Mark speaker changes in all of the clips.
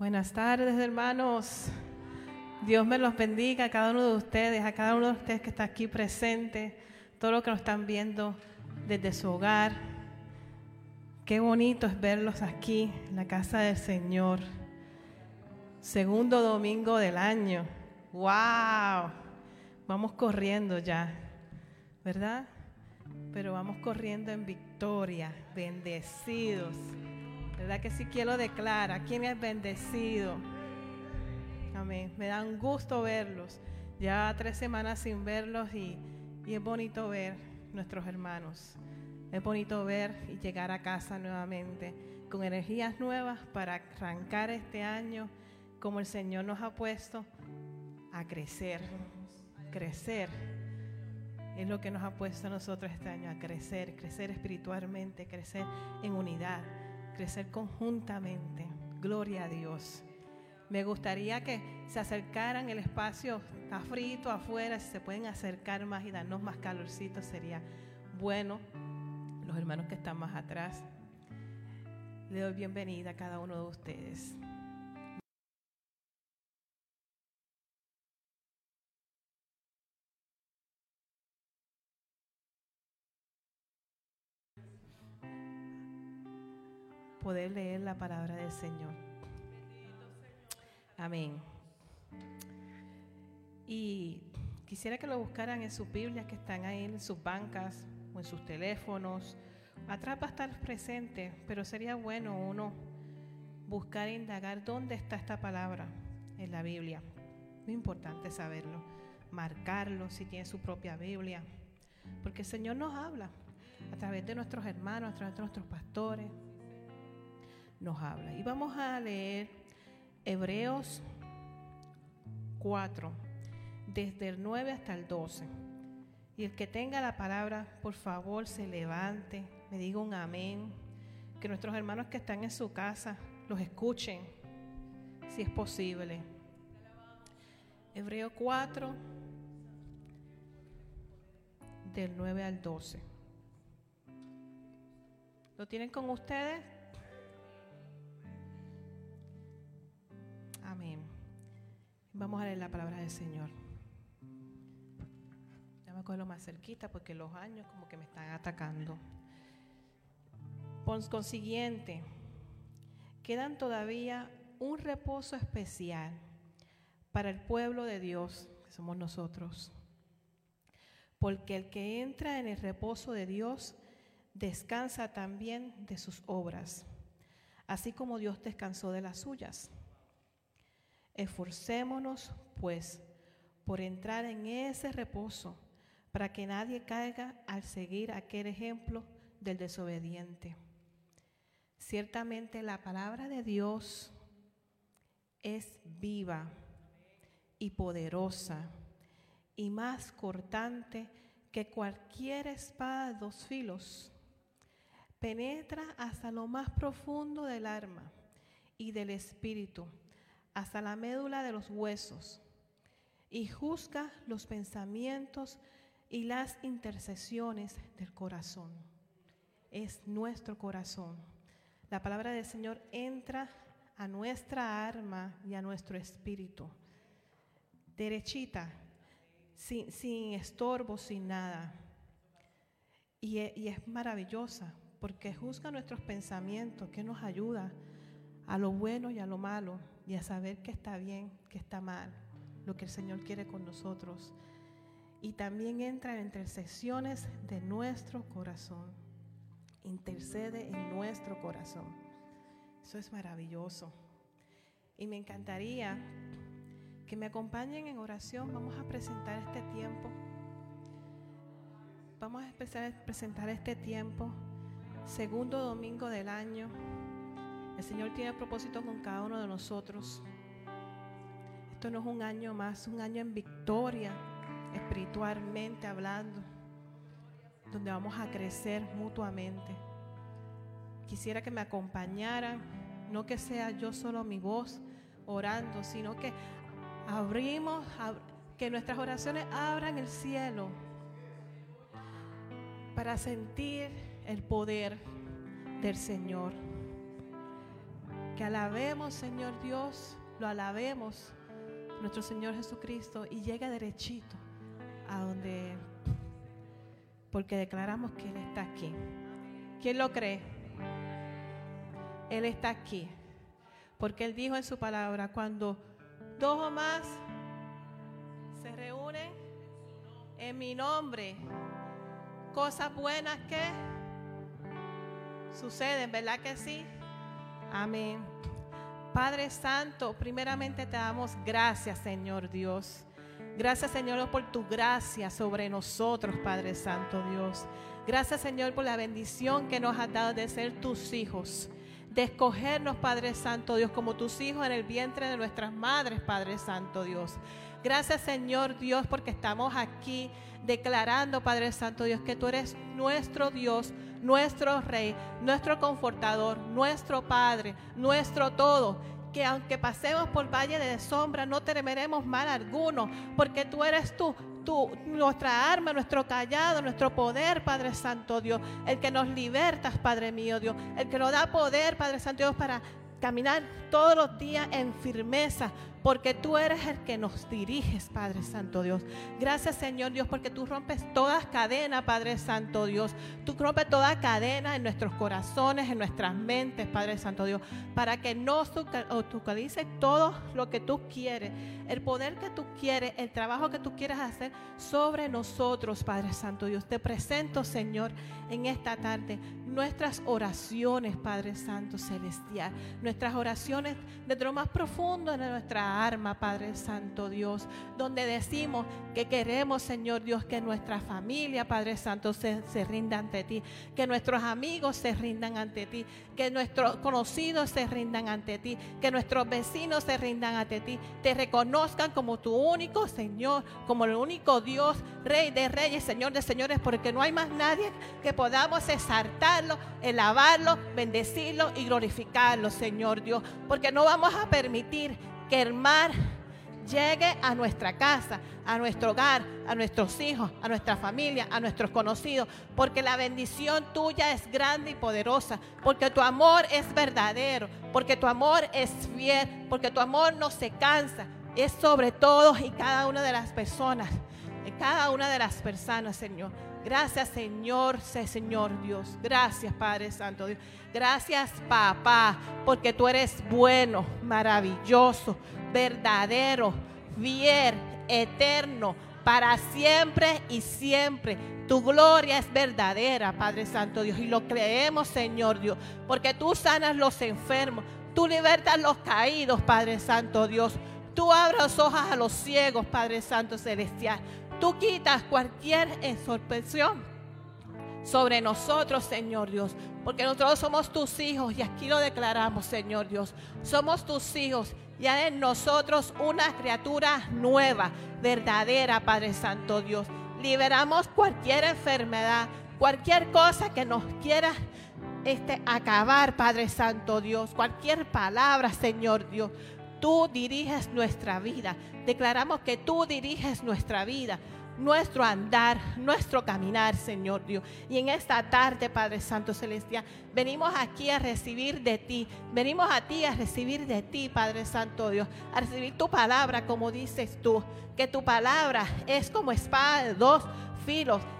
Speaker 1: Buenas tardes, hermanos. Dios me los bendiga a cada uno de ustedes, a cada uno de ustedes que está aquí presente, todos los que nos están viendo desde su hogar. Qué bonito es verlos aquí en la casa del Señor. Segundo domingo del año. ¡Wow! Vamos corriendo ya, ¿verdad? Pero vamos corriendo en victoria, bendecidos. ¿Verdad que sí quiero declarar? ¿Quién es bendecido? Amén. Me da un gusto verlos. Ya tres semanas sin verlos y, y es bonito ver nuestros hermanos. Es bonito ver y llegar a casa nuevamente con energías nuevas para arrancar este año como el Señor nos ha puesto a crecer. Crecer. Es lo que nos ha puesto a nosotros este año, a crecer, crecer espiritualmente, crecer en unidad crecer conjuntamente. Gloria a Dios. Me gustaría que se acercaran, el espacio está afuera, si se pueden acercar más y darnos más calorcito sería bueno. Los hermanos que están más atrás, le doy bienvenida a cada uno de ustedes. Poder leer la palabra del Señor. Amén. Y quisiera que lo buscaran en sus Biblias que están ahí en sus bancas o en sus teléfonos. Atrás va a estar presente, pero sería bueno uno buscar e indagar dónde está esta palabra en la Biblia. Muy importante saberlo, marcarlo si tiene su propia Biblia, porque el Señor nos habla a través de nuestros hermanos, a través de nuestros pastores, nos habla. Y vamos a leer Hebreos 4, desde el 9 hasta el 12. Y el que tenga la palabra, por favor, se levante, me diga un amén. Que nuestros hermanos que están en su casa los escuchen, si es posible. Hebreo 4, del 9 al 12. ¿Lo tienen con ustedes? Vamos a leer la palabra del Señor. Ya me lo más cerquita porque los años como que me están atacando. Por consiguiente, quedan todavía un reposo especial para el pueblo de Dios, que somos nosotros. Porque el que entra en el reposo de Dios descansa también de sus obras, así como Dios descansó de las suyas. Esforcémonos, pues, por entrar en ese reposo, para que nadie caiga al seguir aquel ejemplo del desobediente. Ciertamente la palabra de Dios es viva y poderosa y más cortante que cualquier espada de dos filos. Penetra hasta lo más profundo del alma y del espíritu hasta la médula de los huesos y juzga los pensamientos y las intercesiones del corazón. Es nuestro corazón. La palabra del Señor entra a nuestra alma y a nuestro espíritu. Derechita, sin, sin estorbo, sin nada. E, y es maravillosa porque juzga nuestros pensamientos, que nos ayuda a lo bueno y a lo malo y a saber que está bien, que está mal, lo que el Señor quiere con nosotros. Y también entra en intercesiones de nuestro corazón. Intercede en nuestro corazón. Eso es maravilloso. Y me encantaría que me acompañen en oración. Vamos a presentar este tiempo. Vamos a presentar este tiempo, segundo domingo del año. El Señor tiene propósito con cada uno de nosotros. Esto no es un año más, un año en victoria, espiritualmente hablando, donde vamos a crecer mutuamente. Quisiera que me acompañaran, no que sea yo solo mi voz orando, sino que abrimos, que nuestras oraciones abran el cielo para sentir el poder del Señor que alabemos, Señor Dios, lo alabemos, nuestro Señor Jesucristo, y llegue derechito a donde porque declaramos que Él está aquí. ¿Quién lo cree? Él está aquí. Porque Él dijo en su palabra, cuando dos o más se reúnen en mi nombre, cosas buenas que suceden, ¿verdad que sí? Amén. Padre Santo, primeramente te damos gracias, Señor Dios. Gracias, Señor, por tu gracia sobre nosotros, Padre Santo Dios. Gracias, Señor, por la bendición que nos has dado de ser tus hijos de escogernos, Padre Santo Dios, como tus hijos en el vientre de nuestras madres, Padre Santo Dios. Gracias, Señor Dios, porque estamos aquí declarando, Padre Santo Dios, que tú eres nuestro Dios, nuestro Rey, nuestro confortador, nuestro Padre, nuestro todo que aunque pasemos por valle de sombra, no temeremos mal alguno, porque tú eres tú, nuestra arma, nuestro callado, nuestro poder, Padre Santo Dios, el que nos libertas, Padre mío Dios, el que nos da poder, Padre Santo Dios, para caminar todos los días en firmeza, porque tú eres el que nos diriges, Padre Santo Dios. Gracias, Señor Dios, porque tú rompes todas cadenas, Padre Santo Dios. Tú rompes toda cadena en nuestros corazones, en nuestras mentes, Padre Santo Dios, para que nos actualice todo lo que tú quieres, el poder que tú quieres, el trabajo que tú quieres hacer sobre nosotros, Padre Santo Dios. Te presento, Señor, en esta tarde nuestras oraciones, Padre Santo Celestial, nuestras oraciones desde lo más profundo de nuestra alma, Padre Santo Dios, donde decimos que queremos, Señor Dios, que nuestra familia, Padre Santo, se, se rinda ante ti, que nuestros amigos se rindan ante ti, que nuestros conocidos se rindan ante ti, que nuestros vecinos se rindan ante ti, te reconozcan como tu único Señor, como el único Dios, Rey de reyes, Señor de señores, porque no hay más nadie que podamos exaltarlo, alabarlo, bendecirlo y glorificarlo, Señor Dios, porque no vamos a permitir que el mar llegue a nuestra casa, a nuestro hogar, a nuestros hijos, a nuestra familia, a nuestros conocidos, porque la bendición tuya es grande y poderosa, porque tu amor es verdadero, porque tu amor es fiel, porque tu amor no se cansa, es sobre todos y cada una de las personas, de cada una de las personas, Señor. Gracias, Señor, Señor Dios. Gracias, Padre Santo Dios. Gracias, papá, porque tú eres bueno, maravilloso, verdadero, fiel, eterno, para siempre y siempre. Tu gloria es verdadera, Padre Santo Dios, y lo creemos, Señor Dios, porque tú sanas los enfermos, tú libertas los caídos, Padre Santo Dios. Tú abres ojos a los ciegos, Padre Santo Celestial. Tú quitas cualquier ensorpresión sobre nosotros, Señor Dios, porque nosotros somos tus hijos y aquí lo declaramos, Señor Dios. Somos tus hijos y en nosotros una criatura nueva, verdadera, Padre Santo Dios. Liberamos cualquier enfermedad, cualquier cosa que nos quiera este, acabar, Padre Santo Dios, cualquier palabra, Señor Dios. Tú diriges nuestra vida. Declaramos que tú diriges nuestra vida nuestro andar, nuestro caminar, Señor Dios. Y en esta tarde, Padre Santo Celestial, venimos aquí a recibir de ti. Venimos a ti a recibir de ti, Padre Santo Dios. A recibir tu palabra, como dices tú. Que tu palabra es como espada de dos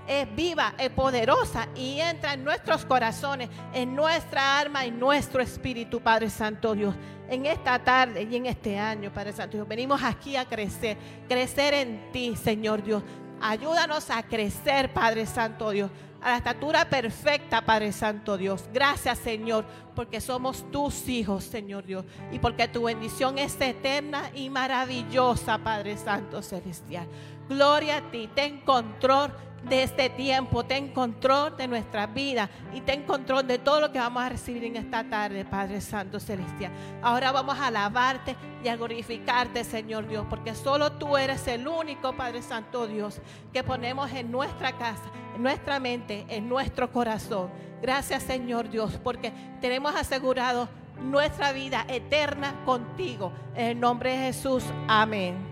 Speaker 1: es viva, es poderosa y entra en nuestros corazones, en nuestra alma y nuestro espíritu, Padre Santo Dios. En esta tarde y en este año, Padre Santo Dios, venimos aquí a crecer, crecer en ti, Señor Dios. Ayúdanos a crecer, Padre Santo Dios, a la estatura perfecta, Padre Santo Dios. Gracias, Señor, porque somos tus hijos, Señor Dios, y porque tu bendición es eterna y maravillosa, Padre Santo Celestial. Gloria a ti, ten control de este tiempo, ten control de nuestra vida y ten control de todo lo que vamos a recibir en esta tarde, Padre Santo Celestial. Ahora vamos a alabarte y a glorificarte, Señor Dios, porque solo tú eres el único, Padre Santo Dios, que ponemos en nuestra casa, en nuestra mente, en nuestro corazón. Gracias, Señor Dios, porque tenemos asegurado nuestra vida eterna contigo. En el nombre de Jesús, amén.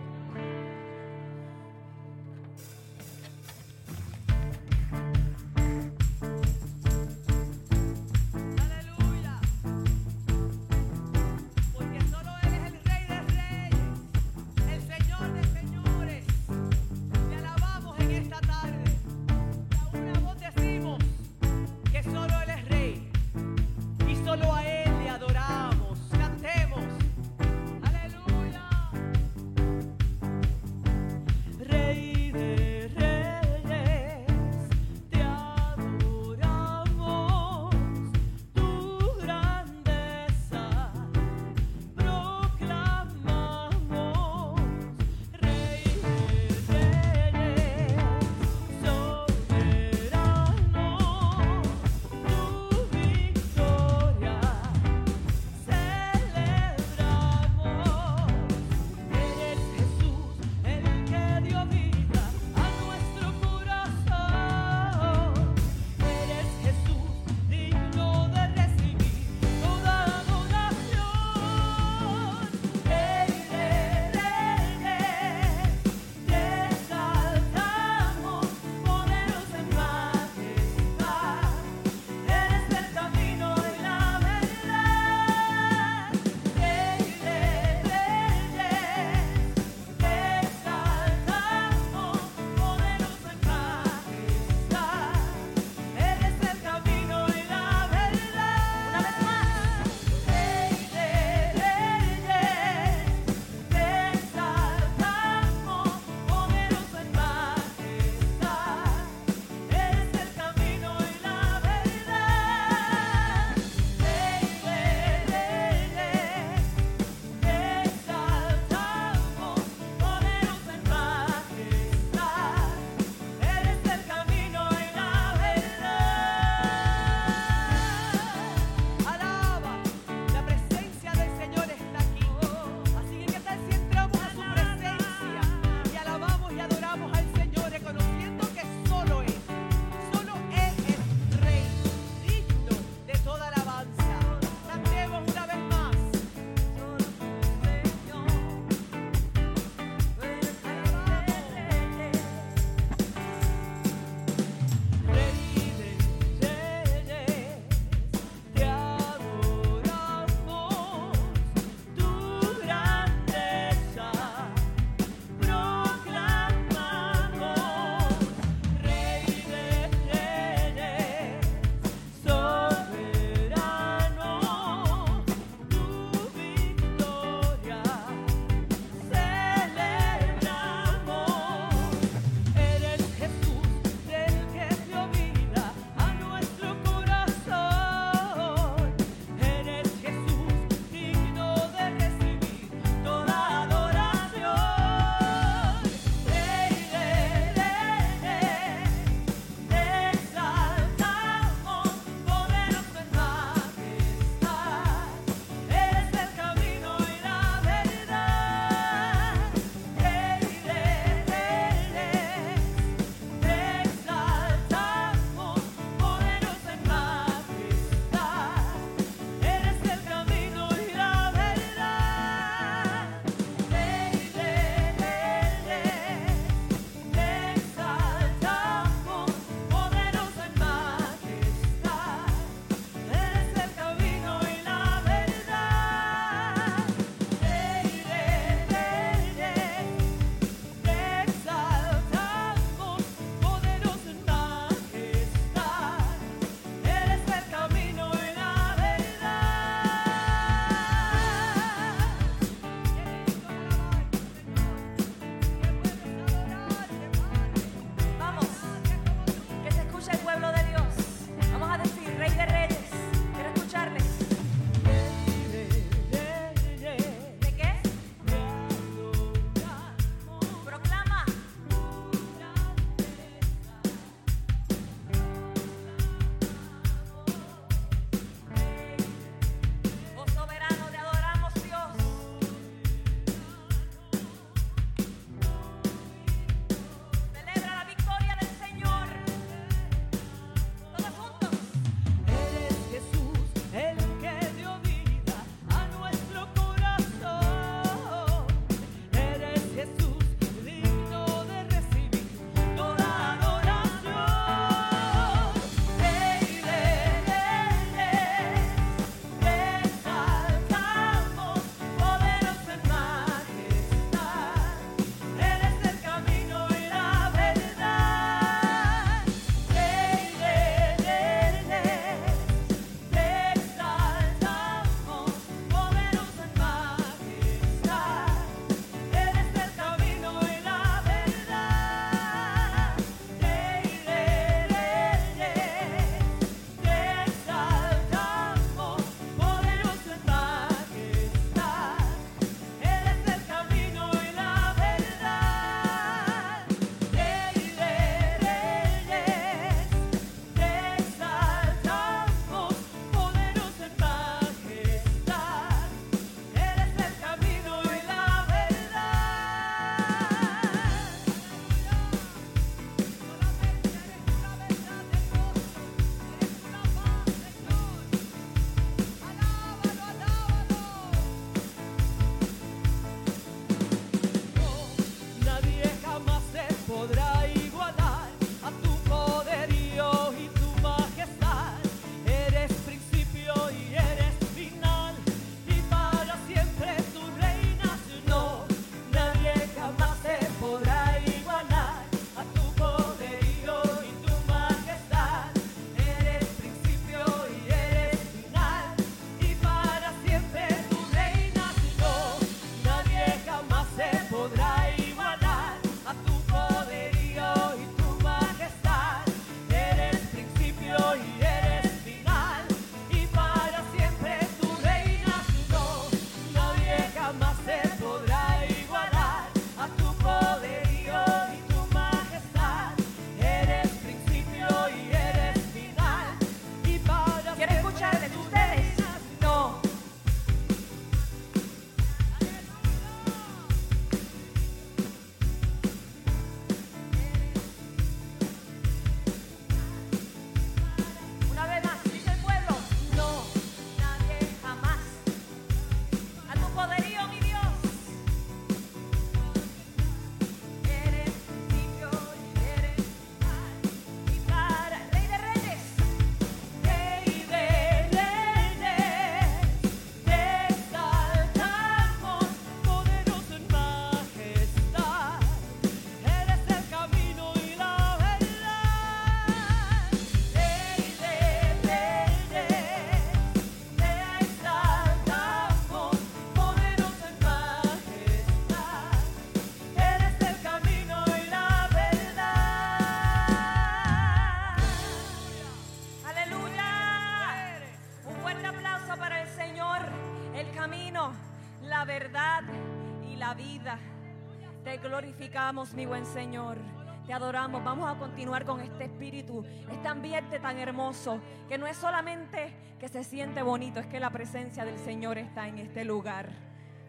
Speaker 2: Mi buen Señor. Te adoramos. Vamos a continuar con este espíritu, este ambiente tan hermoso, que no es solamente que se siente bonito, es que la presencia del Señor está en este lugar.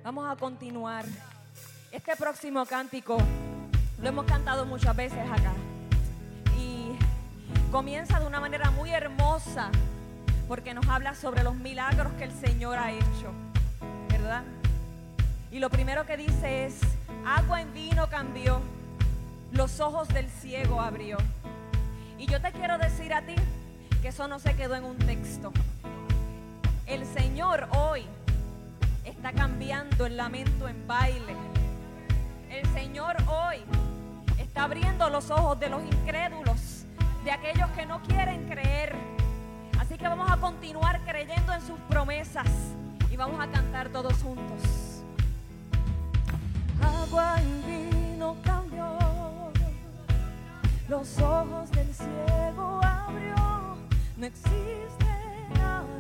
Speaker 2: Vamos a continuar. Este próximo cántico lo hemos cantado muchas veces acá. Y comienza de una manera muy hermosa, porque nos habla sobre los milagros que el Señor ha hecho, ¿verdad? Y lo primero que dice es, agua en vino cambió, los ojos del ciego abrió. Y yo te quiero decir a ti que eso no se quedó en un texto. El Señor hoy está cambiando el lamento en baile. El Señor hoy está abriendo los ojos de los incrédulos, de aquellos que no quieren creer. Así que vamos a continuar creyendo en sus promesas y vamos a cantar todos juntos agua en vino cambió, los ojos del ciego abrió, no existe nadie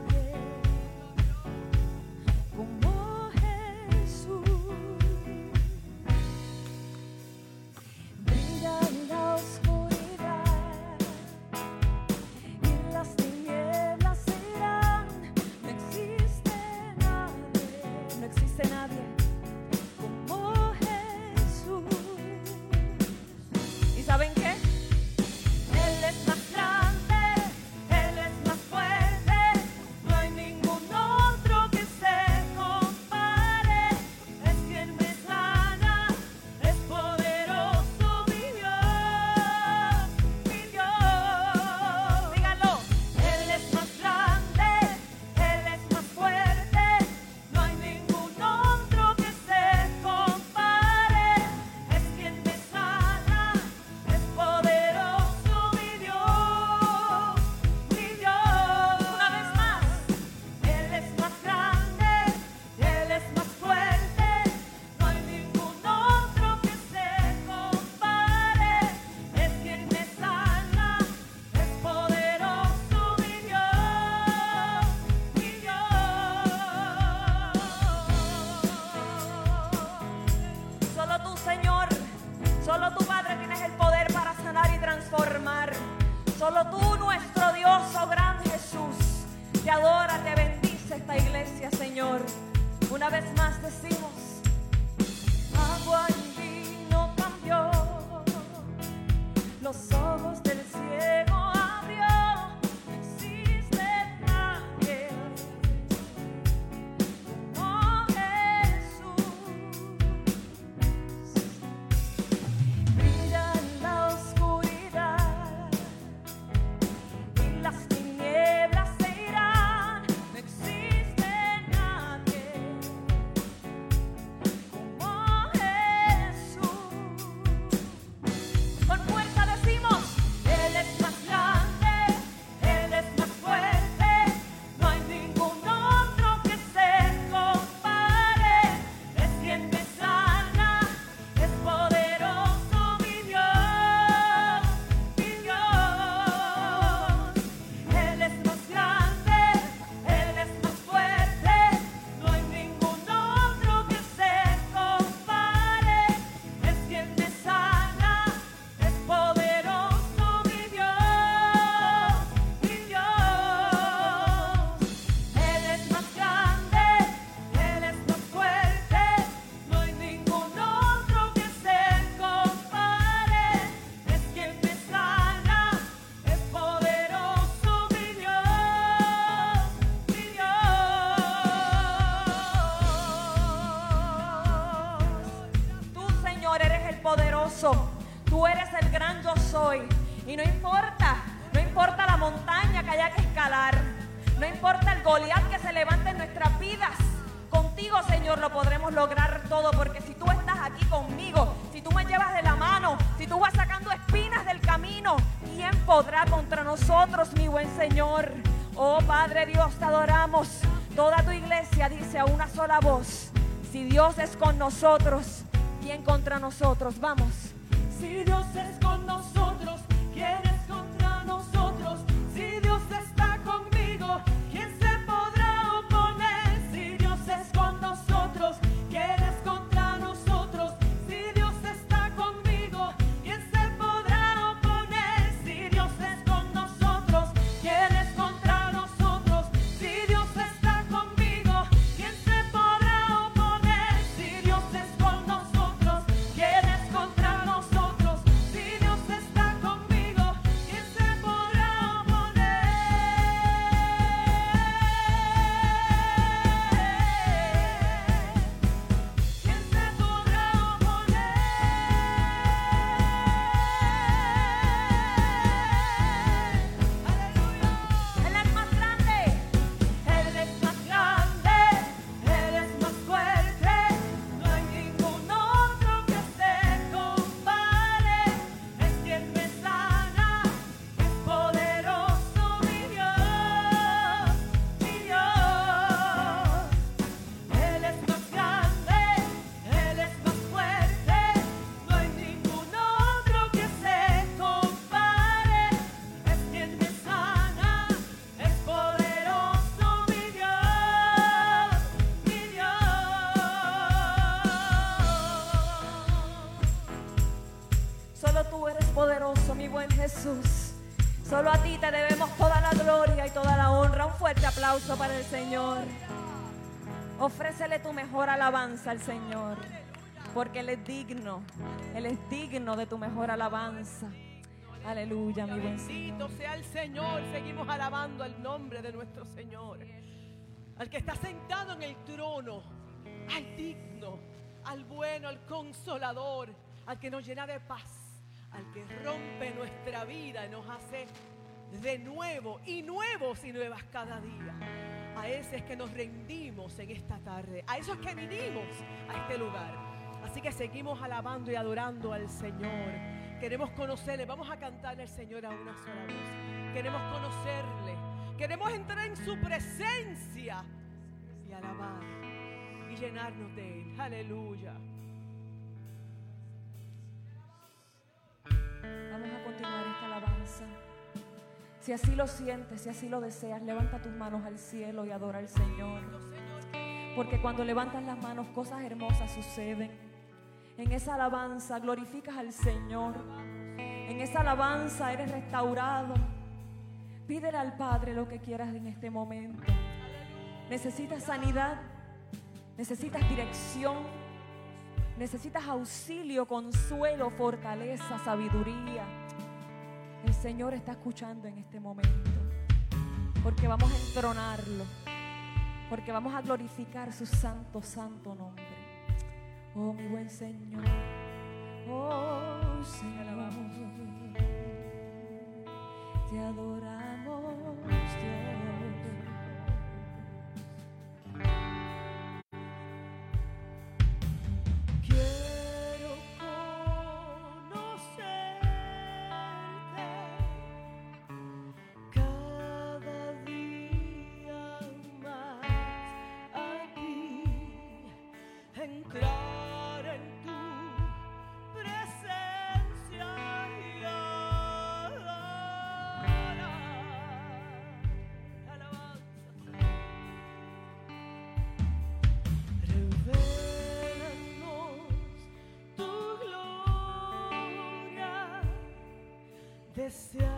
Speaker 2: podrá contra nosotros, mi buen Señor? Oh Padre Dios, te adoramos. Toda tu iglesia dice a una sola voz, si Dios es con nosotros, ¿quién contra nosotros? Vamos.
Speaker 3: Si Dios es con nosotros, ¿quién es
Speaker 2: alabanza al Señor, porque Él es digno. Él es digno de tu mejor alabanza. Aleluya, mi buen
Speaker 3: Bendito sea el Señor. Seguimos alabando el nombre de nuestro Señor. Al que está sentado en el trono, al digno, al bueno, al consolador, al que nos llena de paz, al que rompe nuestra vida y nos hace de nuevo y nuevos y nuevas cada día. A ese es que nos rendimos en esta tarde. A eso es que vinimos a este lugar. Así que seguimos alabando y adorando al Señor. Queremos conocerle. Vamos a cantarle al Señor a una sola voz. Queremos conocerle. Queremos entrar en su presencia y alabar y llenarnos de él. Aleluya.
Speaker 2: Vamos a continuar esta alabanza. Si así lo sientes, si así lo deseas, levanta tus manos al cielo y adora al Señor. Porque cuando levantas las manos, cosas hermosas suceden. En esa alabanza glorificas al Señor. En esa alabanza eres restaurado. Pídele al Padre lo que quieras en este momento. Necesitas sanidad. Necesitas dirección. Necesitas auxilio, consuelo, fortaleza, sabiduría. El Señor está escuchando en este momento. Porque vamos a entronarlo. Porque vamos a glorificar su santo, santo nombre. Oh, mi buen Señor. Oh, Señor. Te adoramos, Esse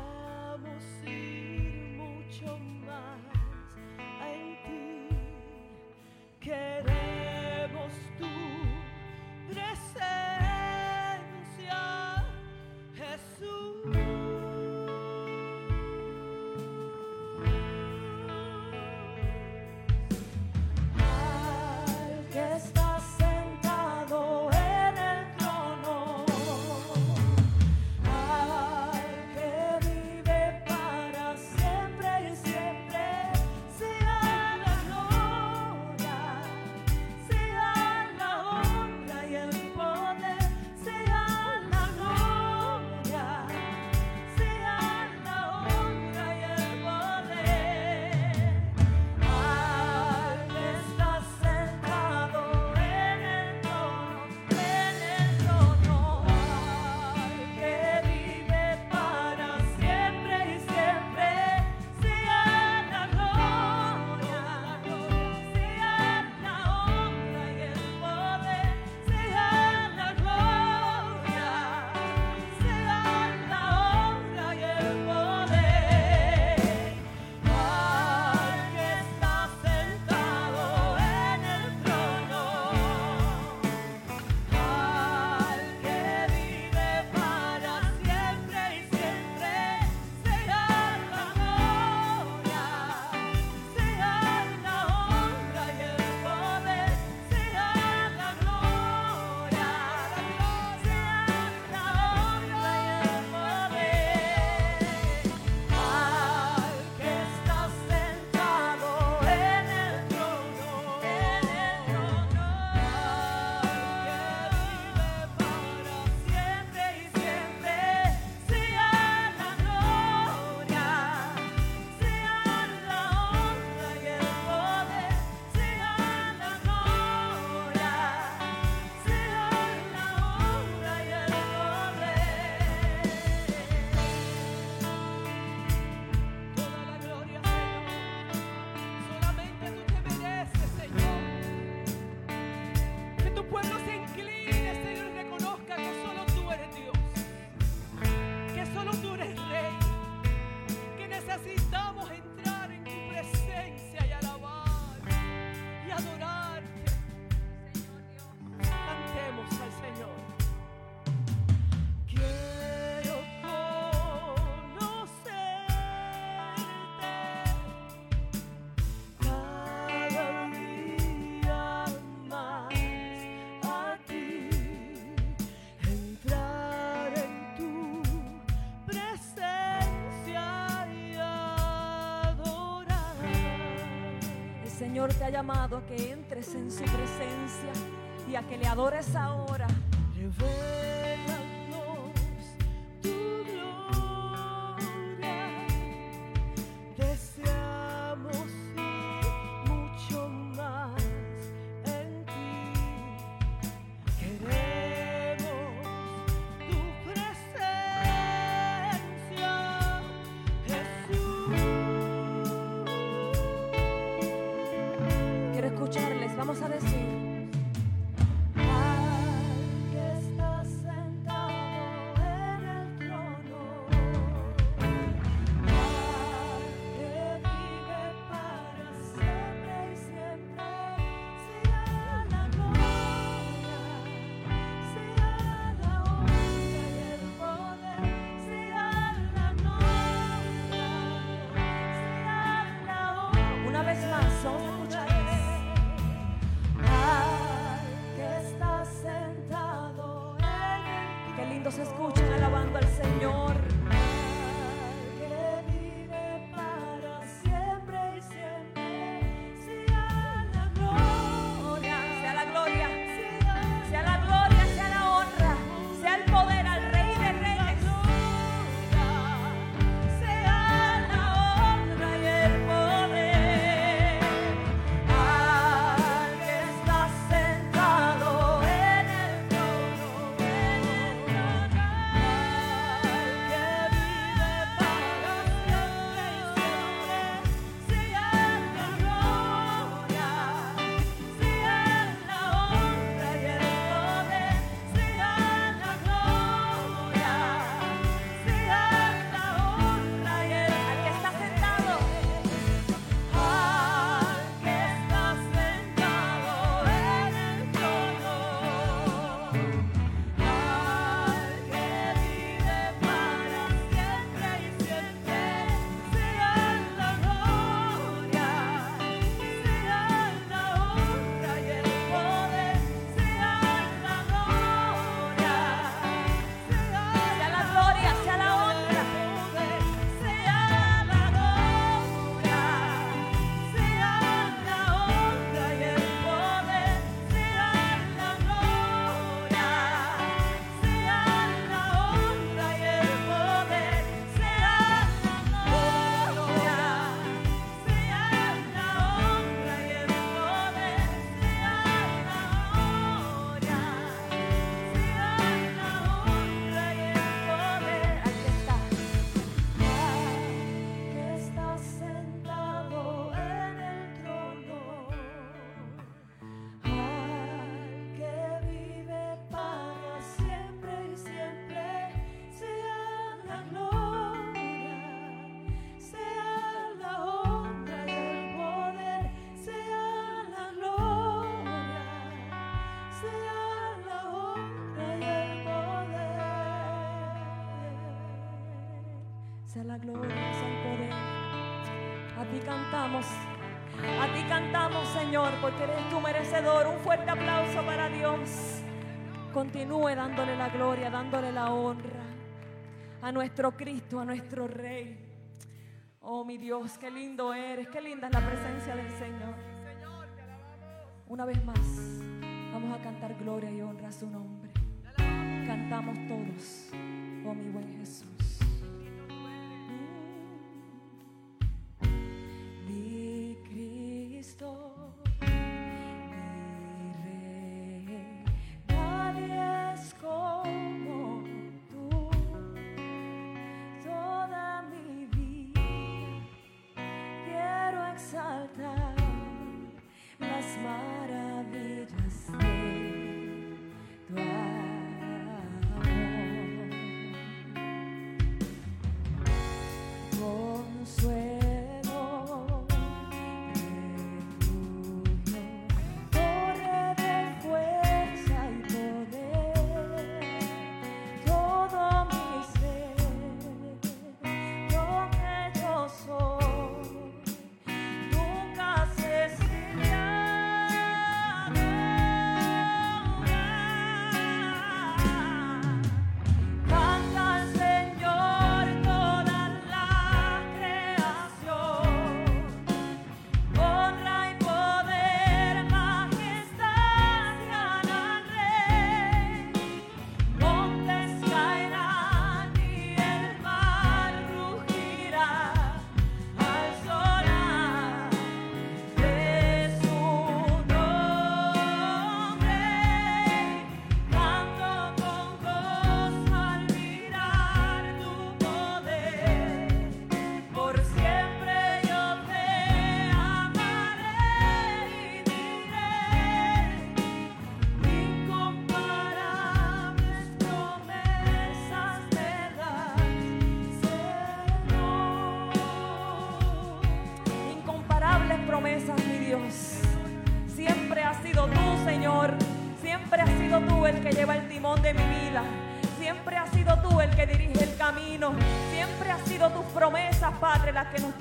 Speaker 2: Señor te ha llamado a que entres en su presencia y a que le adores ahora.
Speaker 3: la gloria, sea el poder.
Speaker 2: A ti cantamos, a ti cantamos, Señor, porque eres tu merecedor. Un fuerte aplauso para Dios. Continúe dándole la gloria, dándole la honra a nuestro Cristo, a nuestro Rey. Oh, mi Dios, qué lindo eres, qué linda es la presencia del Señor. Una vez más, vamos a cantar gloria y honra a su nombre. Cantamos todos, oh mi buen Jesús.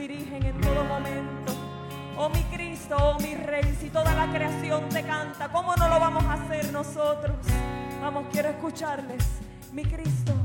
Speaker 2: Dirigen en todo momento. Oh mi Cristo, oh mi Rey, si toda la creación te canta, ¿cómo no lo vamos a hacer nosotros? Vamos, quiero escucharles. Mi Cristo.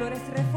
Speaker 2: Consuelo, eres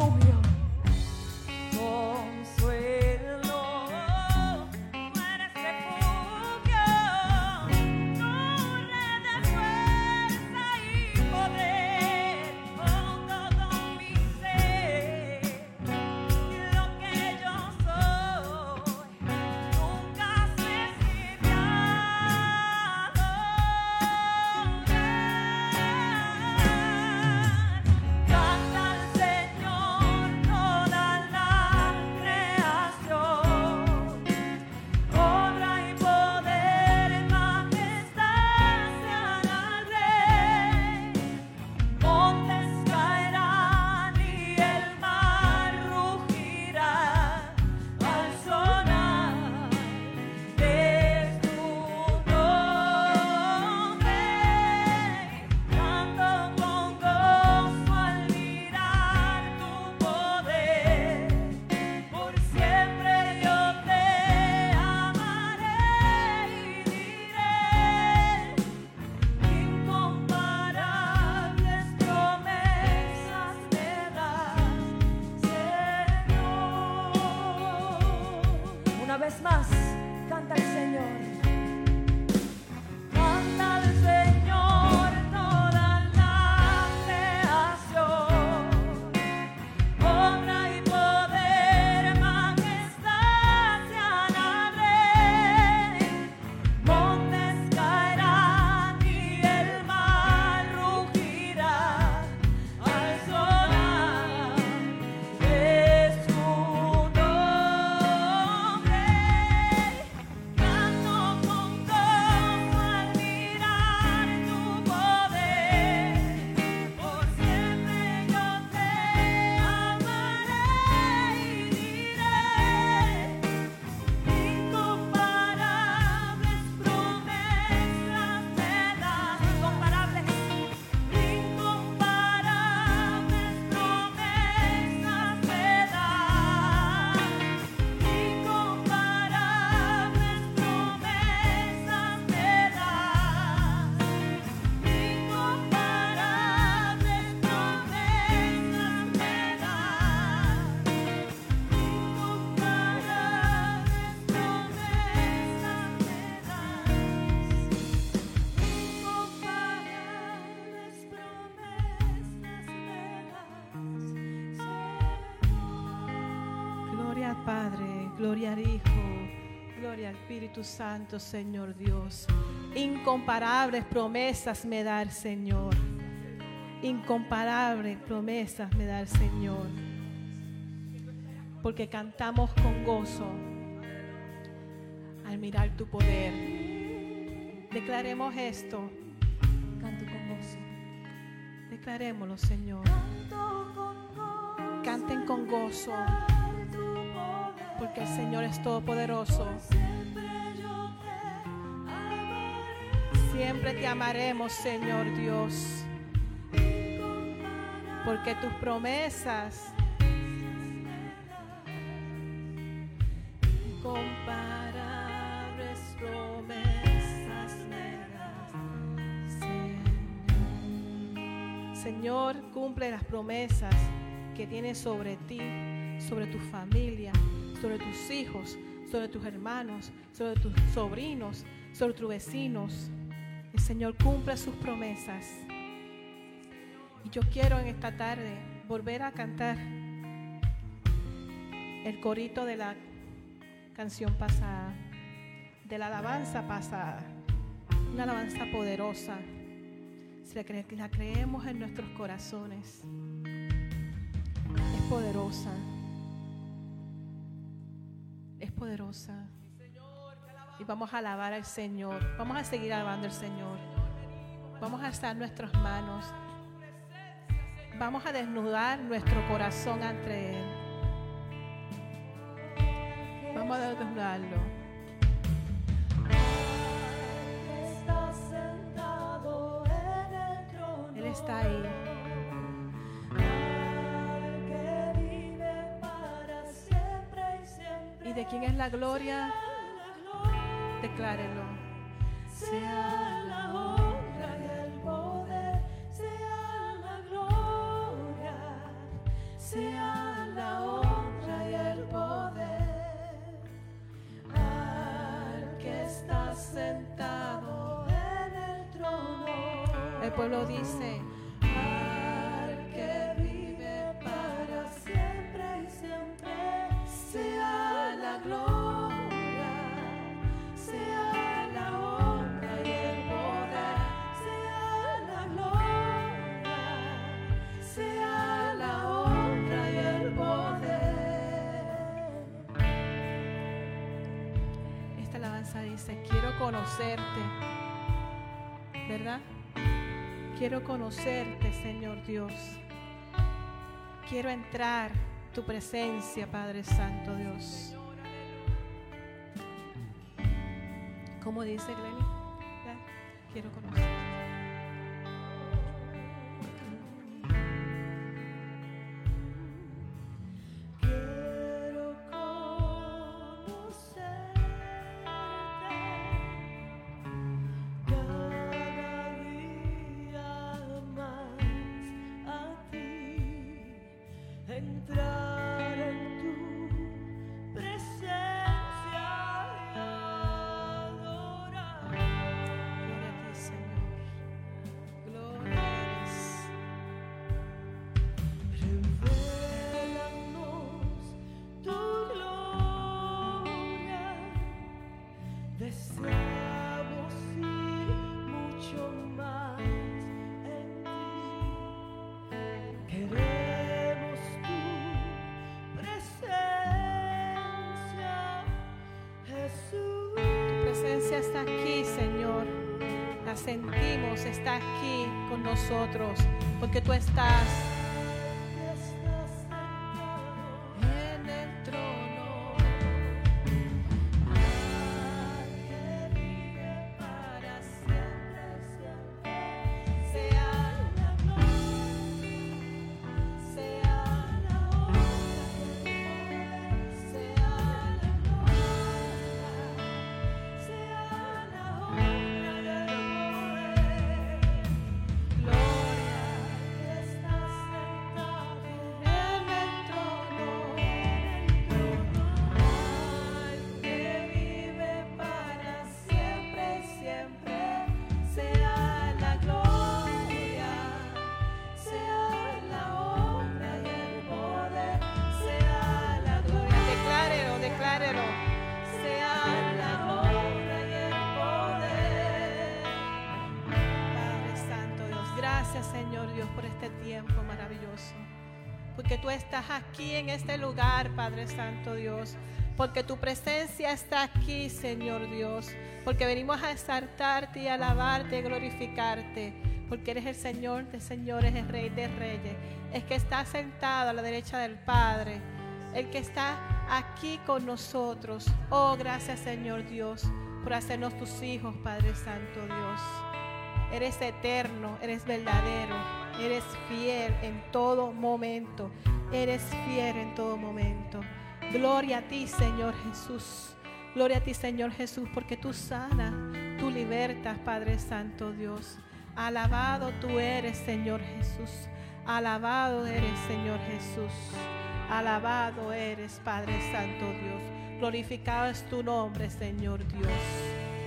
Speaker 1: Espíritu Santo, Señor Dios. Incomparables promesas me da el Señor. Incomparables promesas me da el Señor. Porque cantamos con gozo al mirar tu poder. Declaremos esto,
Speaker 2: Canto con gozo.
Speaker 1: declarémoslo, Señor. Canten con gozo, porque el Señor es todopoderoso.
Speaker 2: Siempre te
Speaker 1: amaremos, Señor Dios, porque tus promesas comparables promesas Señor. Señor, cumple las promesas que tienes sobre ti, sobre tu familia, sobre tus hijos, sobre tus hermanos, sobre tus sobrinos, sobre tus vecinos. El Señor cumple sus promesas. Y yo quiero en esta tarde volver a cantar el corito de la canción pasada, de la alabanza pasada, una alabanza poderosa si la, la creemos en nuestros corazones, es poderosa. Es poderosa. Y vamos a alabar al Señor. Vamos a seguir alabando al Señor. Vamos a alzar nuestras manos. Vamos a desnudar nuestro corazón ante Él. Vamos a desnudarlo. Él está ahí.
Speaker 2: ¿Y
Speaker 1: de quién es la gloria? Declárelo.
Speaker 2: sea la honra y el poder, sea la gloria, sea la honra y el poder al que está sentado en el trono.
Speaker 1: El pueblo dice, conocerte. ¿Verdad? Quiero conocerte, Señor Dios. Quiero entrar tu presencia, Padre Santo Dios. ¿Cómo dice Glenny? Quiero conocerte.
Speaker 2: Presencia
Speaker 1: está aquí, Señor. La sentimos, está aquí con nosotros, porque tú estás
Speaker 2: Estás
Speaker 1: Padre Santo Dios. Porque tu presencia está aquí, Señor Dios. Porque venimos a exaltarte y alabarte y glorificarte. Porque eres el Señor de señores, el Rey de reyes. Es que está sentado a la derecha del Padre. El que está aquí con nosotros. Oh, gracias Señor Dios por hacernos tus hijos, Padre Santo Dios. Eres eterno, eres verdadero, eres fiel en todo momento. Eres fiel en todo momento. Gloria a ti, Señor Jesús. Gloria a ti, Señor Jesús, porque tú sanas, tú libertas, Padre Santo Dios. Alabado tú eres, Señor Jesús. Alabado eres, Señor Jesús. Alabado eres, Padre Santo Dios. Glorificado es tu nombre, Señor Dios.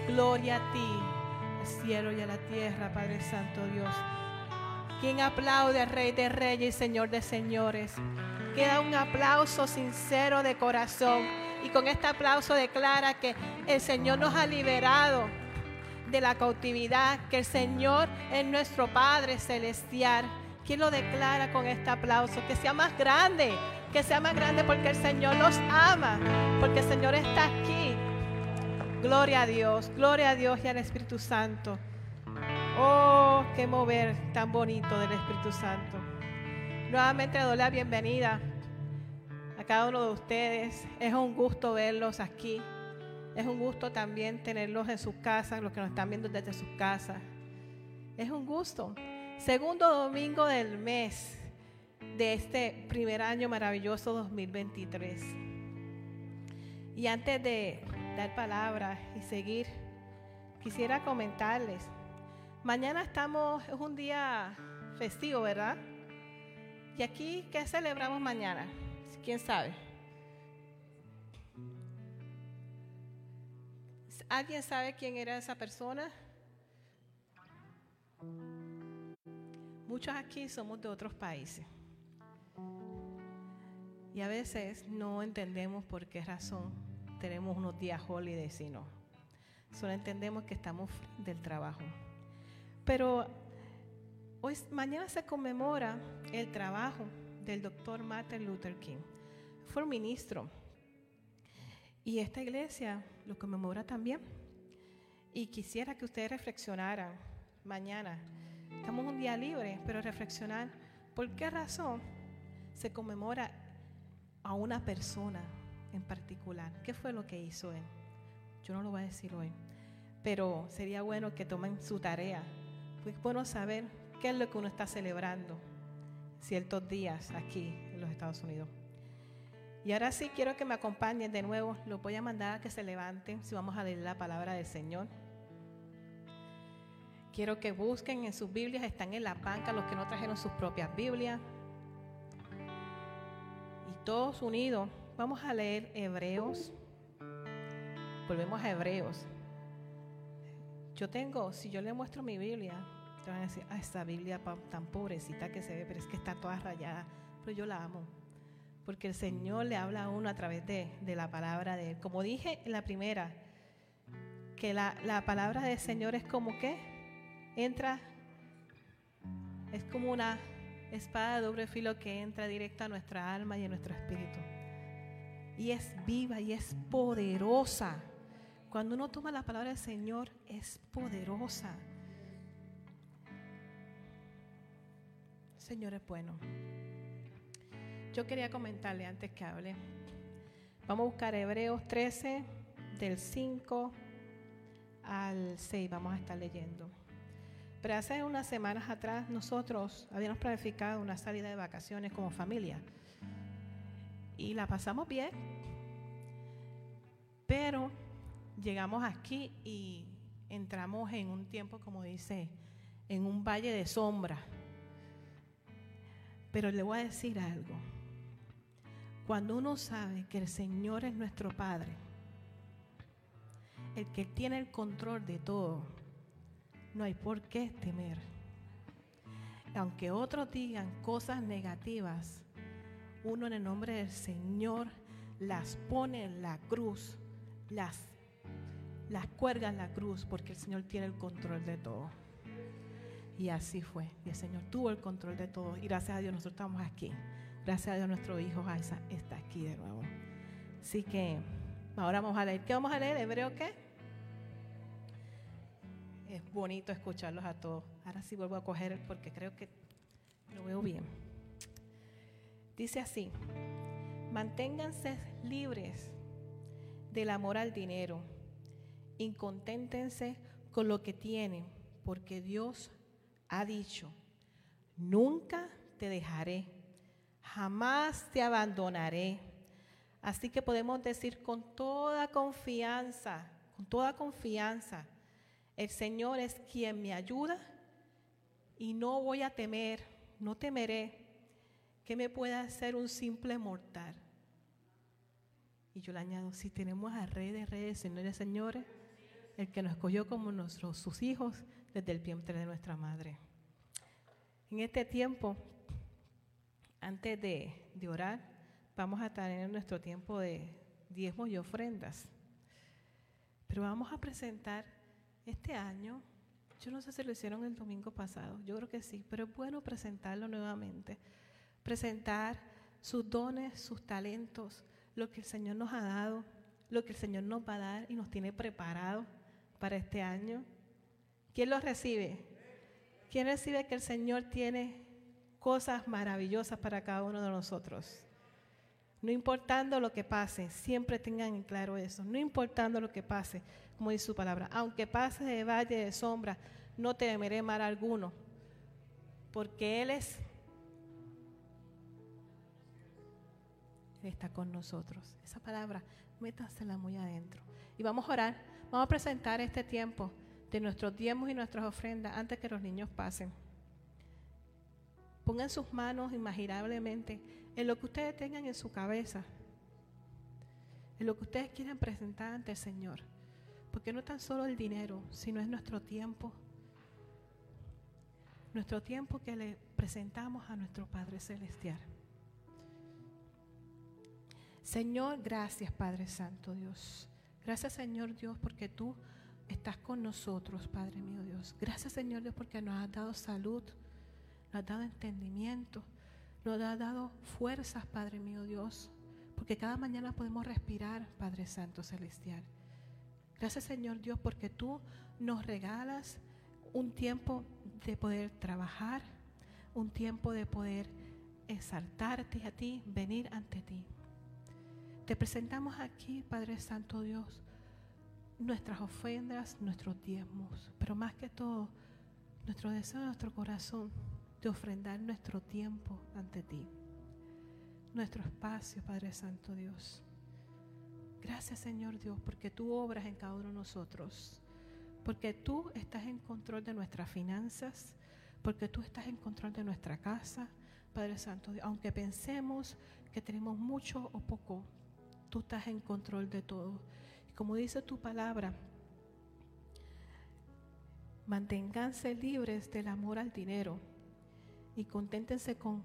Speaker 1: Gloria a ti, al cielo y a la tierra, Padre Santo Dios. Quien aplaude al Rey de Reyes y Señor de Señores. Queda un aplauso sincero de corazón. Y con este aplauso declara que el Señor nos ha liberado. de la cautividad, que el Señor es nuestro Padre celestial. ¿Quién lo declara con este aplauso? Que sea más grande, que sea más grande porque el Señor los ama, porque el Señor está aquí. Gloria a Dios, gloria a Dios y al Espíritu Santo. Oh, qué mover tan bonito del Espíritu Santo. Nuevamente doy la bienvenida a cada uno de ustedes. Es un gusto verlos aquí. Es un gusto también tenerlos en sus casas, los que nos están viendo desde sus casas. Es un gusto. Segundo domingo del mes de este primer año maravilloso 2023. Y antes de dar palabras y seguir, quisiera comentarles. Mañana estamos, es un día festivo, ¿verdad? Y aquí, ¿qué celebramos mañana? ¿Quién sabe? ¿Alguien sabe quién era esa persona? Muchos aquí somos de otros países. Y a veces no entendemos por qué razón tenemos unos días holidays y no. Solo entendemos que estamos del trabajo. Pero hoy, mañana se conmemora el trabajo del doctor Martin Luther King. Fue un ministro. Y esta iglesia lo conmemora también. Y quisiera que ustedes reflexionaran mañana. Estamos un día libre, pero reflexionar por qué razón se conmemora a una persona en particular. ¿Qué fue lo que hizo él? Yo no lo voy a decir hoy, pero sería bueno que tomen su tarea. Es bueno saber qué es lo que uno está celebrando ciertos días aquí en los Estados Unidos. Y ahora sí quiero que me acompañen de nuevo. Los voy a mandar a que se levanten si vamos a leer la palabra del Señor. Quiero que busquen en sus Biblias, están en la banca los que no trajeron sus propias Biblias. Y todos unidos vamos a leer Hebreos. Volvemos a Hebreos. Yo tengo, si yo le muestro mi Biblia, van a decir, ah, esta Biblia tan pobrecita que se ve, pero es que está toda rayada. Pero yo la amo. Porque el Señor le habla a uno a través de, de la palabra de Él. Como dije en la primera, que la, la palabra del Señor es como que entra, es como una espada de doble filo que entra directo a nuestra alma y a nuestro espíritu. Y es viva y es poderosa. Cuando uno toma la palabra del Señor, es poderosa. Señor es bueno. Yo quería comentarle antes que hable. Vamos a buscar Hebreos 13, del 5 al 6. Vamos a estar leyendo. Pero hace unas semanas atrás nosotros habíamos planificado una salida de vacaciones como familia. Y la pasamos bien. Pero llegamos aquí y entramos en un tiempo, como dice, en un valle de sombra. Pero le voy a decir algo. Cuando uno sabe que el Señor es nuestro Padre, el que tiene el control de todo, no hay por qué temer. Aunque otros digan cosas negativas, uno en el nombre del Señor las pone en la cruz, las, las cuelga en la cruz, porque el Señor tiene el control de todo. Y así fue. Y el Señor tuvo el control de todo. Y gracias a Dios nosotros estamos aquí. Gracias a Dios nuestro hijo Isa está aquí de nuevo. Así que ahora vamos a leer. ¿Qué vamos a leer? ¿Hebreo qué? es bonito escucharlos a todos. Ahora sí vuelvo a coger porque creo que lo veo bien. Dice así, manténganse libres del amor al dinero, inconténtense con lo que tienen, porque Dios ha dicho, nunca te dejaré, jamás te abandonaré. Así que podemos decir con toda confianza, con toda confianza, el Señor es quien me ayuda y no voy a temer, no temeré que me pueda hacer un simple mortal. Y yo le añado, si tenemos a Rey de Reyes, Señores, Señores, el que nos escogió como nuestros, sus hijos desde el vientre de nuestra madre. En este tiempo, antes de, de orar, vamos a tener nuestro tiempo de diezmos y ofrendas. Pero vamos a presentar este año, yo no sé si lo hicieron el domingo pasado, yo creo que sí, pero es bueno presentarlo nuevamente. Presentar sus dones, sus talentos, lo que el Señor nos ha dado, lo que el Señor nos va a dar y nos tiene preparado para este año. ¿Quién lo recibe? ¿Quién recibe que el Señor tiene cosas maravillosas para cada uno de nosotros? No importando lo que pase, siempre tengan en claro eso. No importando lo que pase, como dice su palabra. Aunque pase de valle de sombra, no temeré mal alguno. Porque Él es. Está con nosotros. Esa palabra, métasela muy adentro. Y vamos a orar. Vamos a presentar este tiempo de nuestros diezmos y nuestras ofrendas antes que los niños pasen. Pongan sus manos imaginablemente en lo que ustedes tengan en su cabeza, en lo que ustedes quieran presentar ante el Señor. Porque no tan solo el dinero, sino es nuestro tiempo. Nuestro tiempo que le presentamos a nuestro Padre Celestial. Señor, gracias Padre Santo Dios. Gracias Señor Dios porque tú estás con nosotros, Padre mío Dios. Gracias Señor Dios porque nos has dado salud nos ha dado entendimiento, nos ha dado fuerzas, Padre mío Dios, porque cada mañana podemos respirar, Padre Santo Celestial. Gracias Señor Dios porque tú nos regalas un tiempo de poder trabajar, un tiempo de poder exaltarte a ti, venir ante ti. Te presentamos aquí, Padre Santo Dios, nuestras ofrendas, nuestros diezmos, pero más que todo, nuestro deseo de nuestro corazón de ofrendar nuestro tiempo ante ti, nuestro espacio, Padre Santo Dios. Gracias Señor Dios, porque tú obras en cada uno de nosotros, porque tú estás en control de nuestras finanzas, porque tú estás en control de nuestra casa, Padre Santo Dios. Aunque pensemos que tenemos mucho o poco, tú estás en control de todo. Como dice tu palabra, manténganse libres del amor al dinero y conténtense con